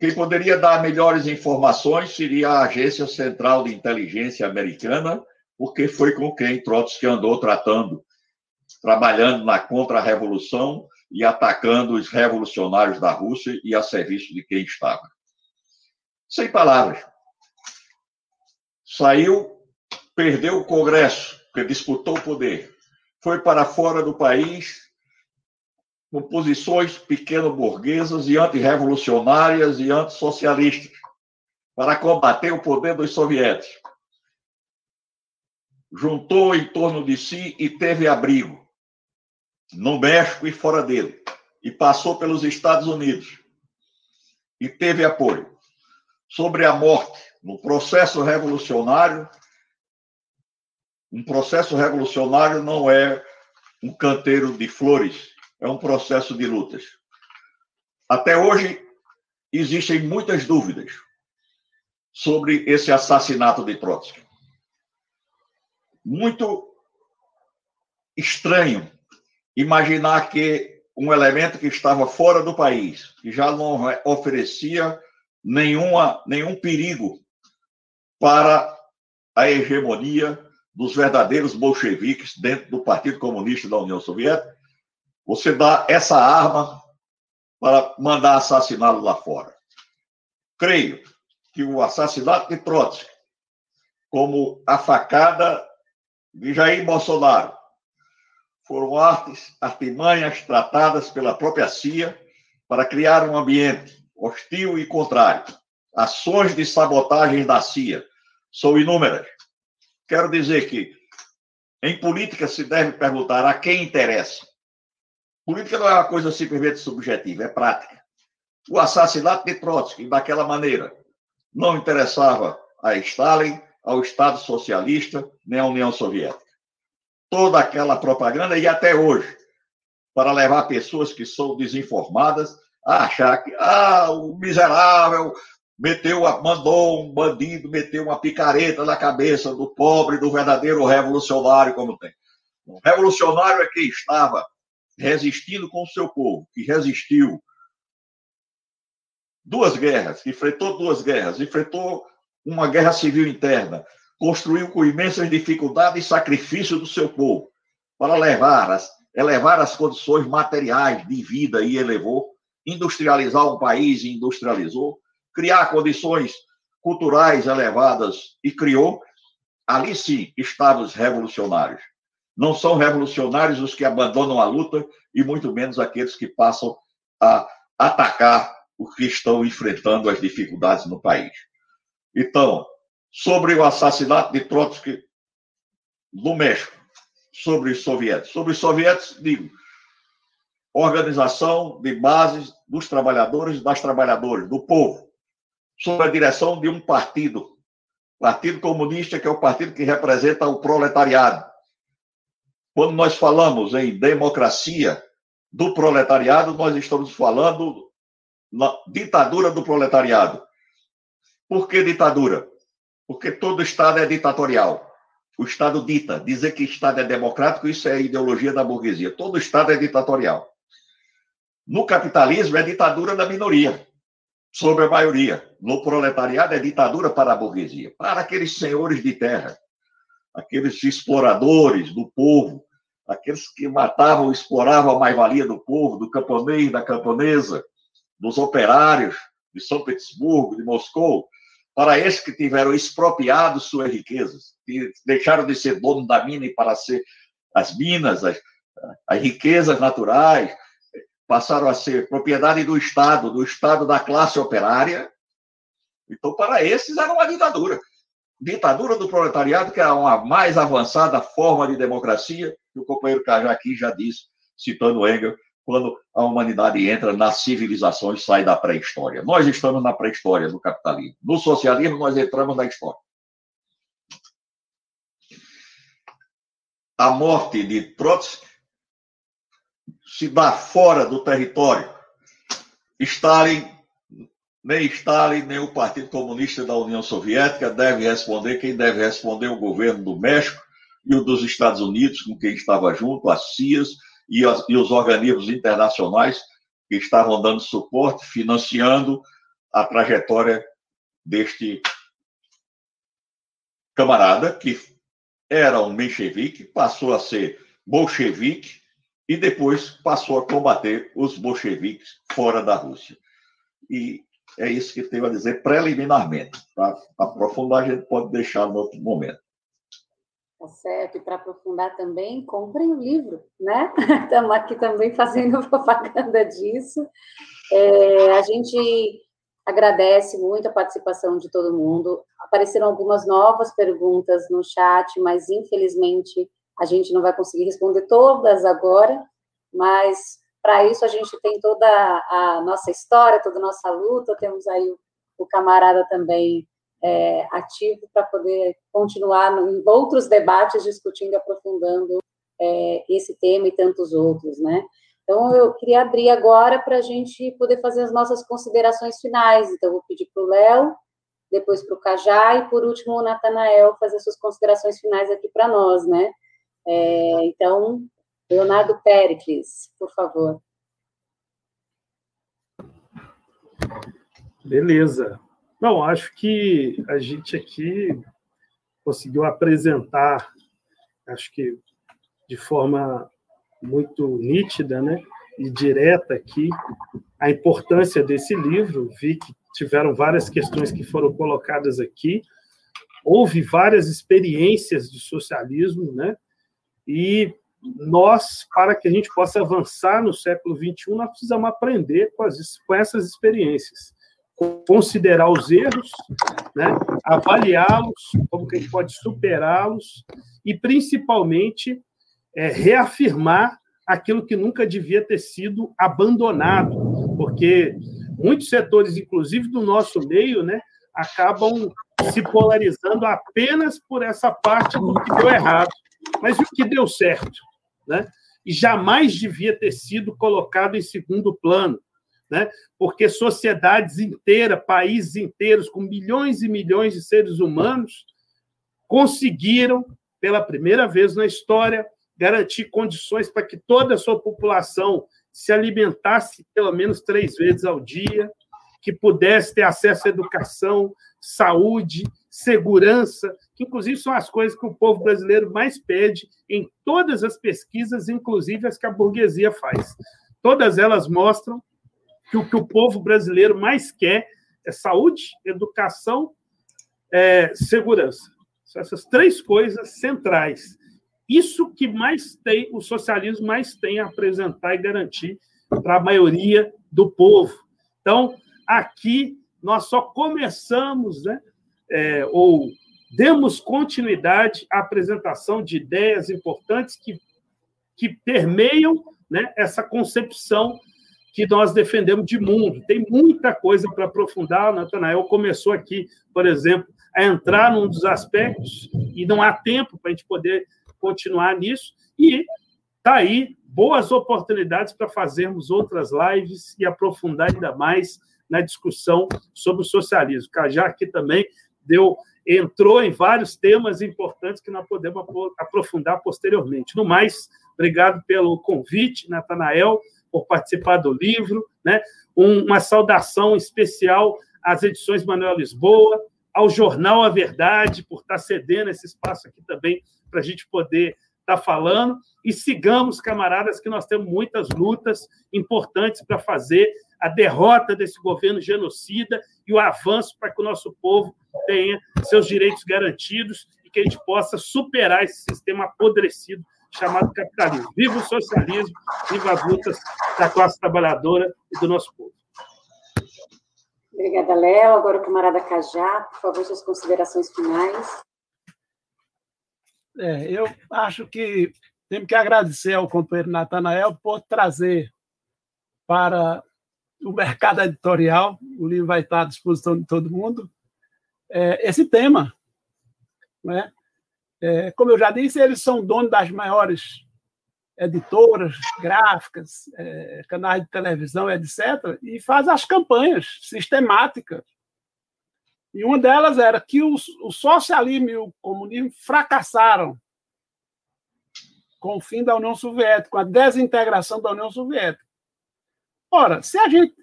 Quem poderia dar melhores informações seria a Agência Central de Inteligência Americana, porque foi com quem Trotsky andou tratando, trabalhando na contra-revolução e atacando os revolucionários da Rússia e a serviço de quem estava. Sem palavras. Saiu, perdeu o Congresso, que disputou o poder, foi para fora do país com posições pequeno-burguesas e antirrevolucionárias e antissocialistas para combater o poder dos soviéticos. Juntou em torno de si e teve abrigo no México e fora dele. E passou pelos Estados Unidos. E teve apoio. Sobre a morte, no processo revolucionário, um processo revolucionário não é um canteiro de flores é um processo de lutas. Até hoje, existem muitas dúvidas sobre esse assassinato de Trotsky. Muito estranho imaginar que um elemento que estava fora do país, que já não oferecia nenhuma, nenhum perigo para a hegemonia dos verdadeiros bolcheviques dentro do Partido Comunista da União Soviética, você dá essa arma para mandar assassiná-lo lá fora. Creio que o assassinato de Trotsky, como a facada de Jair Bolsonaro, foram artes, artimanhas tratadas pela própria CIA para criar um ambiente hostil e contrário. Ações de sabotagem da CIA são inúmeras. Quero dizer que em política se deve perguntar a quem interessa Política não é uma coisa simplesmente subjetiva, é prática. O assassinato de Trotsky, daquela maneira, não interessava a Stalin, ao Estado Socialista, nem à União Soviética. Toda aquela propaganda, e até hoje, para levar pessoas que são desinformadas a achar que ah, o miserável meteu, mandou um bandido meter uma picareta na cabeça do pobre, do verdadeiro revolucionário, como tem. O revolucionário é quem estava resistindo com o seu povo, que resistiu duas guerras, enfrentou duas guerras, enfrentou uma guerra civil interna, construiu com imensas dificuldades e sacrifício do seu povo para levar as, elevar as condições materiais de vida e elevou, industrializar um país e industrializou, criar condições culturais elevadas e criou, ali sim estavam os revolucionários. Não são revolucionários os que abandonam a luta e muito menos aqueles que passam a atacar os que estão enfrentando as dificuldades no país. Então, sobre o assassinato de Trotsky no México, sobre os soviéticos. Sobre os soviéticos, digo, organização de bases dos trabalhadores das trabalhadoras, do povo, sob a direção de um partido, Partido Comunista, que é o partido que representa o proletariado, quando nós falamos em democracia do proletariado, nós estamos falando na ditadura do proletariado. Por que ditadura? Porque todo Estado é ditatorial. O Estado dita. Dizer que Estado é democrático, isso é a ideologia da burguesia. Todo Estado é ditatorial. No capitalismo, é ditadura da minoria sobre a maioria. No proletariado, é ditadura para a burguesia, para aqueles senhores de terra aqueles exploradores do povo, aqueles que matavam, exploravam a mais-valia do povo, do camponês, da camponesa, dos operários de São Petersburgo, de Moscou, para esses que tiveram expropriado suas riquezas, que deixaram de ser dono da mina e para ser as minas, as, as riquezas naturais, passaram a ser propriedade do Estado, do Estado da classe operária. Então, para esses, era uma ditadura. Ditadura do proletariado, que é uma mais avançada forma de democracia, que o companheiro Cajá aqui já disse, citando Engels, quando a humanidade entra na civilização e sai da pré-história. Nós estamos na pré-história do capitalismo. No socialismo, nós entramos na história. A morte de Trotsky se dá fora do território. Stalin, nem Stalin, nem o Partido Comunista da União Soviética deve responder. Quem deve responder é o governo do México e o dos Estados Unidos, com quem estava junto, as CIAs e, as, e os organismos internacionais que estavam dando suporte, financiando a trajetória deste camarada, que era um menchevique, passou a ser bolchevique, e depois passou a combater os bolcheviques fora da Rússia. E é isso que tenho a dizer preliminarmente. Para aprofundar, a gente pode deixar no outro momento. Tá certo. E para aprofundar também, comprem o livro, né? Estamos aqui também fazendo propaganda disso. É, a gente agradece muito a participação de todo mundo. Apareceram algumas novas perguntas no chat, mas infelizmente a gente não vai conseguir responder todas agora, mas para isso a gente tem toda a nossa história, toda a nossa luta, temos aí o, o camarada também é, ativo para poder continuar no, em outros debates discutindo aprofundando é, esse tema e tantos outros, né? Então, eu queria abrir agora para a gente poder fazer as nossas considerações finais. Então, vou pedir para o Léo, depois para o Cajá e, por último, o Natanael fazer suas considerações finais aqui para nós, né? É, então, Leonardo Pericles, por favor. Beleza. Não, acho que a gente aqui conseguiu apresentar, acho que de forma muito nítida, né, e direta aqui, a importância desse livro. Vi que tiveram várias questões que foram colocadas aqui. Houve várias experiências de socialismo, né? E nós, para que a gente possa avançar no século XXI, nós precisamos aprender com, as, com essas experiências, considerar os erros, né, avaliá-los, como que a gente pode superá-los e, principalmente, é, reafirmar aquilo que nunca devia ter sido abandonado, porque muitos setores, inclusive do nosso meio, né, acabam se polarizando apenas por essa parte do que deu errado. Mas o que deu certo? Né? E jamais devia ter sido colocado em segundo plano, né? porque sociedades inteiras, países inteiros, com milhões e milhões de seres humanos, conseguiram, pela primeira vez na história, garantir condições para que toda a sua população se alimentasse pelo menos três vezes ao dia, que pudesse ter acesso à educação, saúde, segurança, que inclusive são as coisas que o povo brasileiro mais pede em todas as pesquisas, inclusive as que a burguesia faz. Todas elas mostram que o que o povo brasileiro mais quer é saúde, educação, é, segurança. São essas três coisas centrais. Isso que mais tem, o socialismo mais tem a apresentar e garantir para a maioria do povo. Então, aqui nós só começamos, né, é, ou demos continuidade à apresentação de ideias importantes que, que permeiam né, essa concepção que nós defendemos de mundo. Tem muita coisa para aprofundar. O Natanael começou aqui, por exemplo, a entrar num dos aspectos, e não há tempo para a gente poder continuar nisso. E está aí boas oportunidades para fazermos outras lives e aprofundar ainda mais na discussão sobre o socialismo. Cajá aqui também deu entrou em vários temas importantes que nós podemos aprofundar posteriormente. No mais, obrigado pelo convite, Natanael, por participar do livro, né? uma saudação especial às edições Manuel Lisboa, ao jornal A Verdade, por estar cedendo esse espaço aqui também para a gente poder estar falando. E sigamos, camaradas, que nós temos muitas lutas importantes para fazer a derrota desse governo genocida e o avanço para que o nosso povo tenha seus direitos garantidos e que a gente possa superar esse sistema apodrecido chamado capitalismo. Viva o socialismo, viva as lutas da classe trabalhadora e do nosso povo. Obrigada, Léo. Agora o camarada Cajá, por favor, suas considerações finais. É, eu acho que temos que agradecer ao companheiro Natanael por trazer para o mercado editorial, o livro vai estar à disposição de todo mundo, é, esse tema. Né? É, como eu já disse, eles são donos das maiores editoras gráficas, é, canais de televisão, etc., e fazem as campanhas sistemáticas. E uma delas era que o socialismo e o comunismo fracassaram com o fim da União Soviética, com a desintegração da União Soviética. Ora, se a gente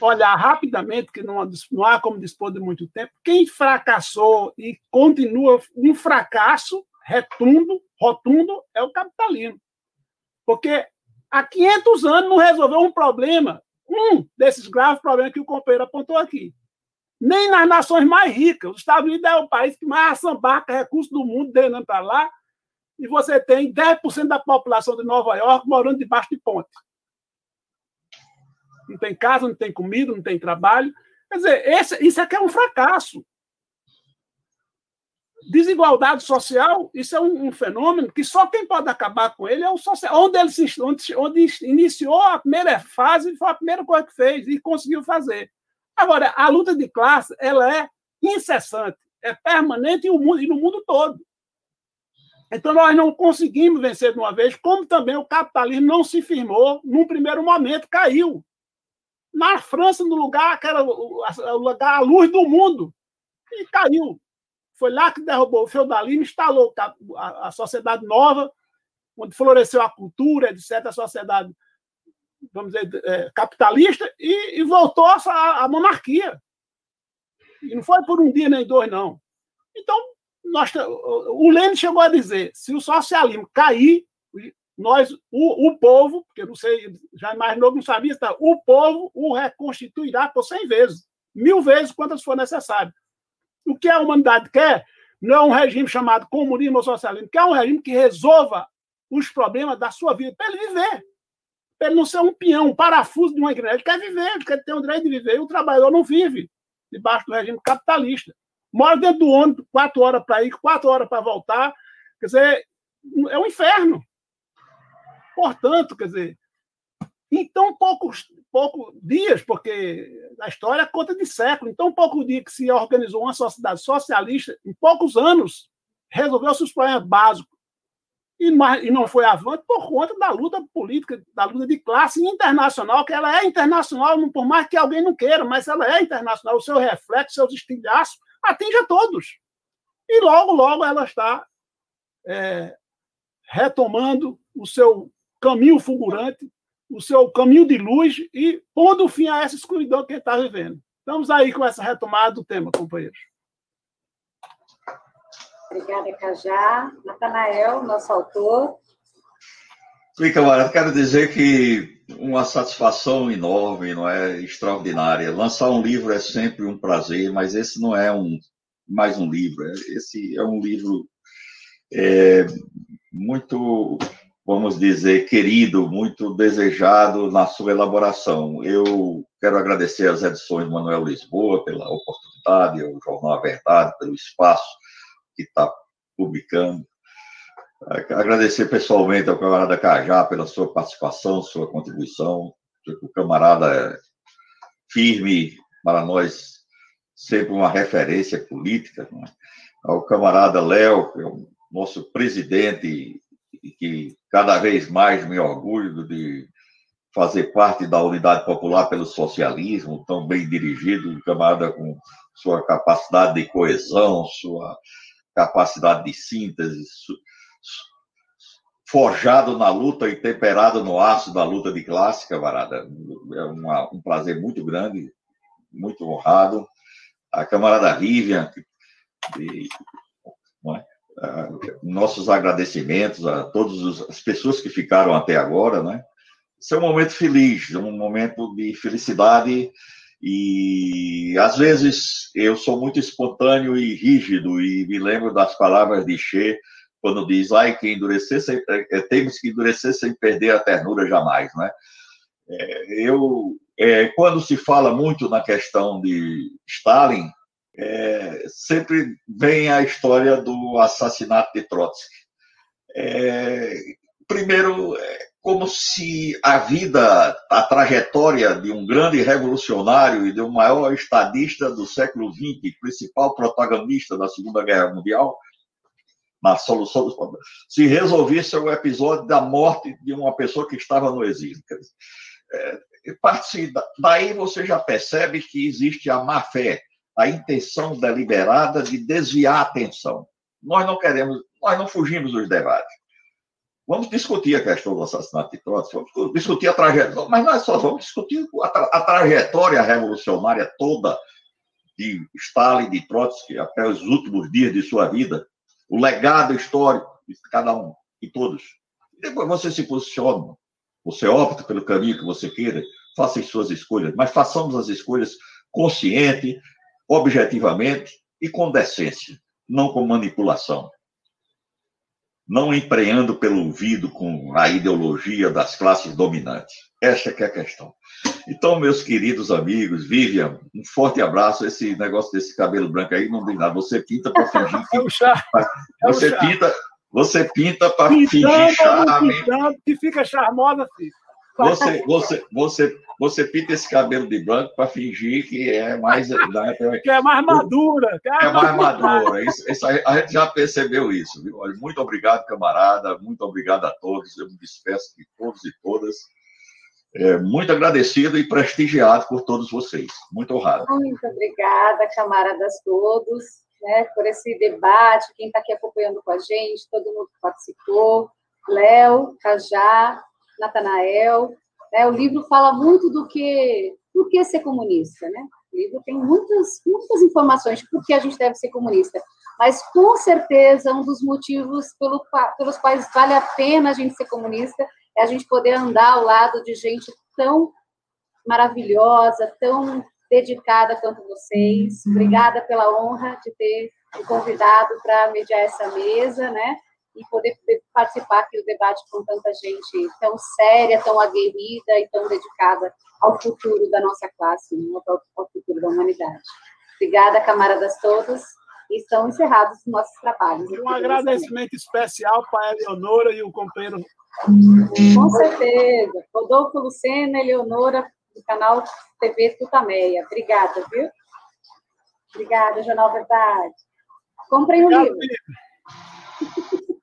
olhar rapidamente, que não, não há como dispor de muito tempo, quem fracassou e continua um fracasso retundo, rotundo, é o capitalismo. Porque há 500 anos não resolveu um problema, um desses graves problemas que o companheiro apontou aqui. Nem nas nações mais ricas. Os Estados Unidos é o país que mais assambarca recursos do mundo, drenando para lá, e você tem 10% da população de Nova York morando debaixo de ponte não tem casa, não tem comida, não tem trabalho. Quer dizer, esse, isso aqui é um fracasso. Desigualdade social, isso é um, um, fenômeno que só quem pode acabar com ele é o social. Onde ele se, onde, onde iniciou a primeira fase, foi a primeira coisa que fez e conseguiu fazer. Agora, a luta de classe ela é incessante, é permanente e, o mundo, e no mundo todo. Então, nós não conseguimos vencer de uma vez, como também o capitalismo não se firmou num primeiro momento, caiu na França, no lugar que era o lugar a luz do mundo, e caiu. Foi lá que derrubou o feudalismo, instalou a, a sociedade nova, onde floresceu a cultura, etc., a sociedade, vamos dizer, é, capitalista, e, e voltou a, a monarquia. E não foi por um dia nem dois, não. Então, nós, o Lênin chegou a dizer: se o socialismo cair, nós, o, o povo, porque não sei, já imaginou que não sabia, tá? o povo o reconstituirá por 100 vezes, mil vezes, quantas for necessário. O que a humanidade quer não é um regime chamado comunismo ou socialismo, quer um regime que resolva os problemas da sua vida, para ele viver. Para ele não ser um peão, um parafuso de uma igreja. Ele quer viver, ele quer ter o direito de viver. E o trabalhador não vive debaixo do regime capitalista. Mora dentro do ônibus, quatro horas para ir, quatro horas para voltar. Quer dizer, é um inferno. Portanto, quer dizer, em tão poucos, poucos dias, porque a história conta de século, em tão pouco dia que se organizou uma sociedade socialista, em poucos anos, resolveu seus problemas básicos. E, e não foi avante por conta da luta política, da luta de classe internacional, que ela é internacional, por mais que alguém não queira, mas ela é internacional. O seu reflexo, seus estilhaços, atinge a todos. E logo, logo ela está é, retomando o seu caminho fulgurante, o seu caminho de luz e pondo fim a essa escuridão que ele está vivendo. Estamos aí com essa retomada do tema, companheiros. Obrigada, Cajá. Natanael, nosso autor. Sim, camarada, quero dizer que uma satisfação enorme, não é extraordinária. Lançar um livro é sempre um prazer, mas esse não é um mais um livro. Esse é um livro é, muito vamos dizer, querido, muito desejado na sua elaboração. Eu quero agradecer às edições Manuel Lisboa pela oportunidade, ao Jornal A Verdade pelo espaço que está publicando. Agradecer pessoalmente ao camarada Cajá pela sua participação, sua contribuição. O camarada é firme para nós, sempre uma referência política. É? Ao camarada Léo, é nosso presidente e que cada vez mais me orgulho de fazer parte da Unidade Popular pelo Socialismo, tão bem dirigido, camarada com sua capacidade de coesão, sua capacidade de síntese, forjado na luta e temperado no aço da luta de classe, camarada. É uma, um prazer muito grande, muito honrado. A camarada Vivian, que, é? Nossos agradecimentos a todas as pessoas que ficaram até agora, né? É um momento feliz, um momento de felicidade e às vezes eu sou muito espontâneo e rígido e me lembro das palavras de Che quando diz, ai, que endurecer, sem, é, temos que endurecer sem perder a ternura jamais, né? É, eu, é, quando se fala muito na questão de Stalin, é, sempre vem a história do assassinato de Trotsky. É, primeiro, é como se a vida, a trajetória de um grande revolucionário e de um maior estadista do século XX, principal protagonista da Segunda Guerra Mundial, na solução dos problemas, se resolvesse o episódio da morte de uma pessoa que estava no exílio. É, daí você já percebe que existe a má fé, a intenção deliberada de desviar a atenção. Nós não queremos, nós não fugimos dos debates. Vamos discutir a questão do assassinato de Trotsky, vamos discutir a trajetória, mas nós só vamos discutir a, tra a trajetória revolucionária toda de Stalin, de Trotsky, até os últimos dias de sua vida, o legado histórico de cada um, e todos. Depois você se posiciona, você opta pelo caminho que você queira, faça as suas escolhas, mas façamos as escolhas consciente, objetivamente e com decência, não com manipulação. Não empreendo pelo ouvido com a ideologia das classes dominantes. Esta é a questão. Então, meus queridos amigos, Vivian, um forte abraço. Esse negócio desse cabelo branco aí não tem nada. Você pinta para fingir que. É o chá. Você é pinta, você pinta para fingir charme. Que fica charmosa, filho. Você, você, você, você pinta esse cabelo de branco para fingir que é mais. Né, que é mais madura. Que é, é mais madura. Isso, isso, a gente já percebeu isso. Viu? Muito obrigado, camarada. Muito obrigado a todos. Eu me despeço de todos e todas. É, muito agradecido e prestigiado por todos vocês. Muito honrado. Muito obrigada, camaradas todos, né, por esse debate. Quem está aqui acompanhando com a gente, todo mundo que participou. Léo, Cajá, Natanael. Né? O livro fala muito do que, do que ser comunista, né? O livro tem muitas, muitas informações de por que a gente deve ser comunista. Mas, com certeza, um dos motivos pelo, pelos quais vale a pena a gente ser comunista é a gente poder andar ao lado de gente tão maravilhosa, tão dedicada quanto vocês. Obrigada pela honra de ter me convidado para mediar essa mesa, né? E poder participar aqui do debate com tanta gente tão séria, tão aguerrida e tão dedicada ao futuro da nossa classe, né, ao futuro da humanidade. Obrigada, camaradas todos, e estão encerrados os nossos trabalhos. Um agradecimento especial para a Eleonora e o companheiro. Com certeza. Rodolfo Lucena, Eleonora, do canal TV Tutameia. Obrigada, viu? Obrigada, Jornal Verdade. Comprem o livro.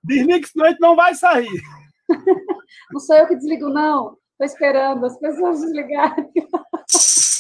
Desliga que senão a gente não vai sair. Não sou eu que desligo, não. Estou esperando as pessoas desligarem.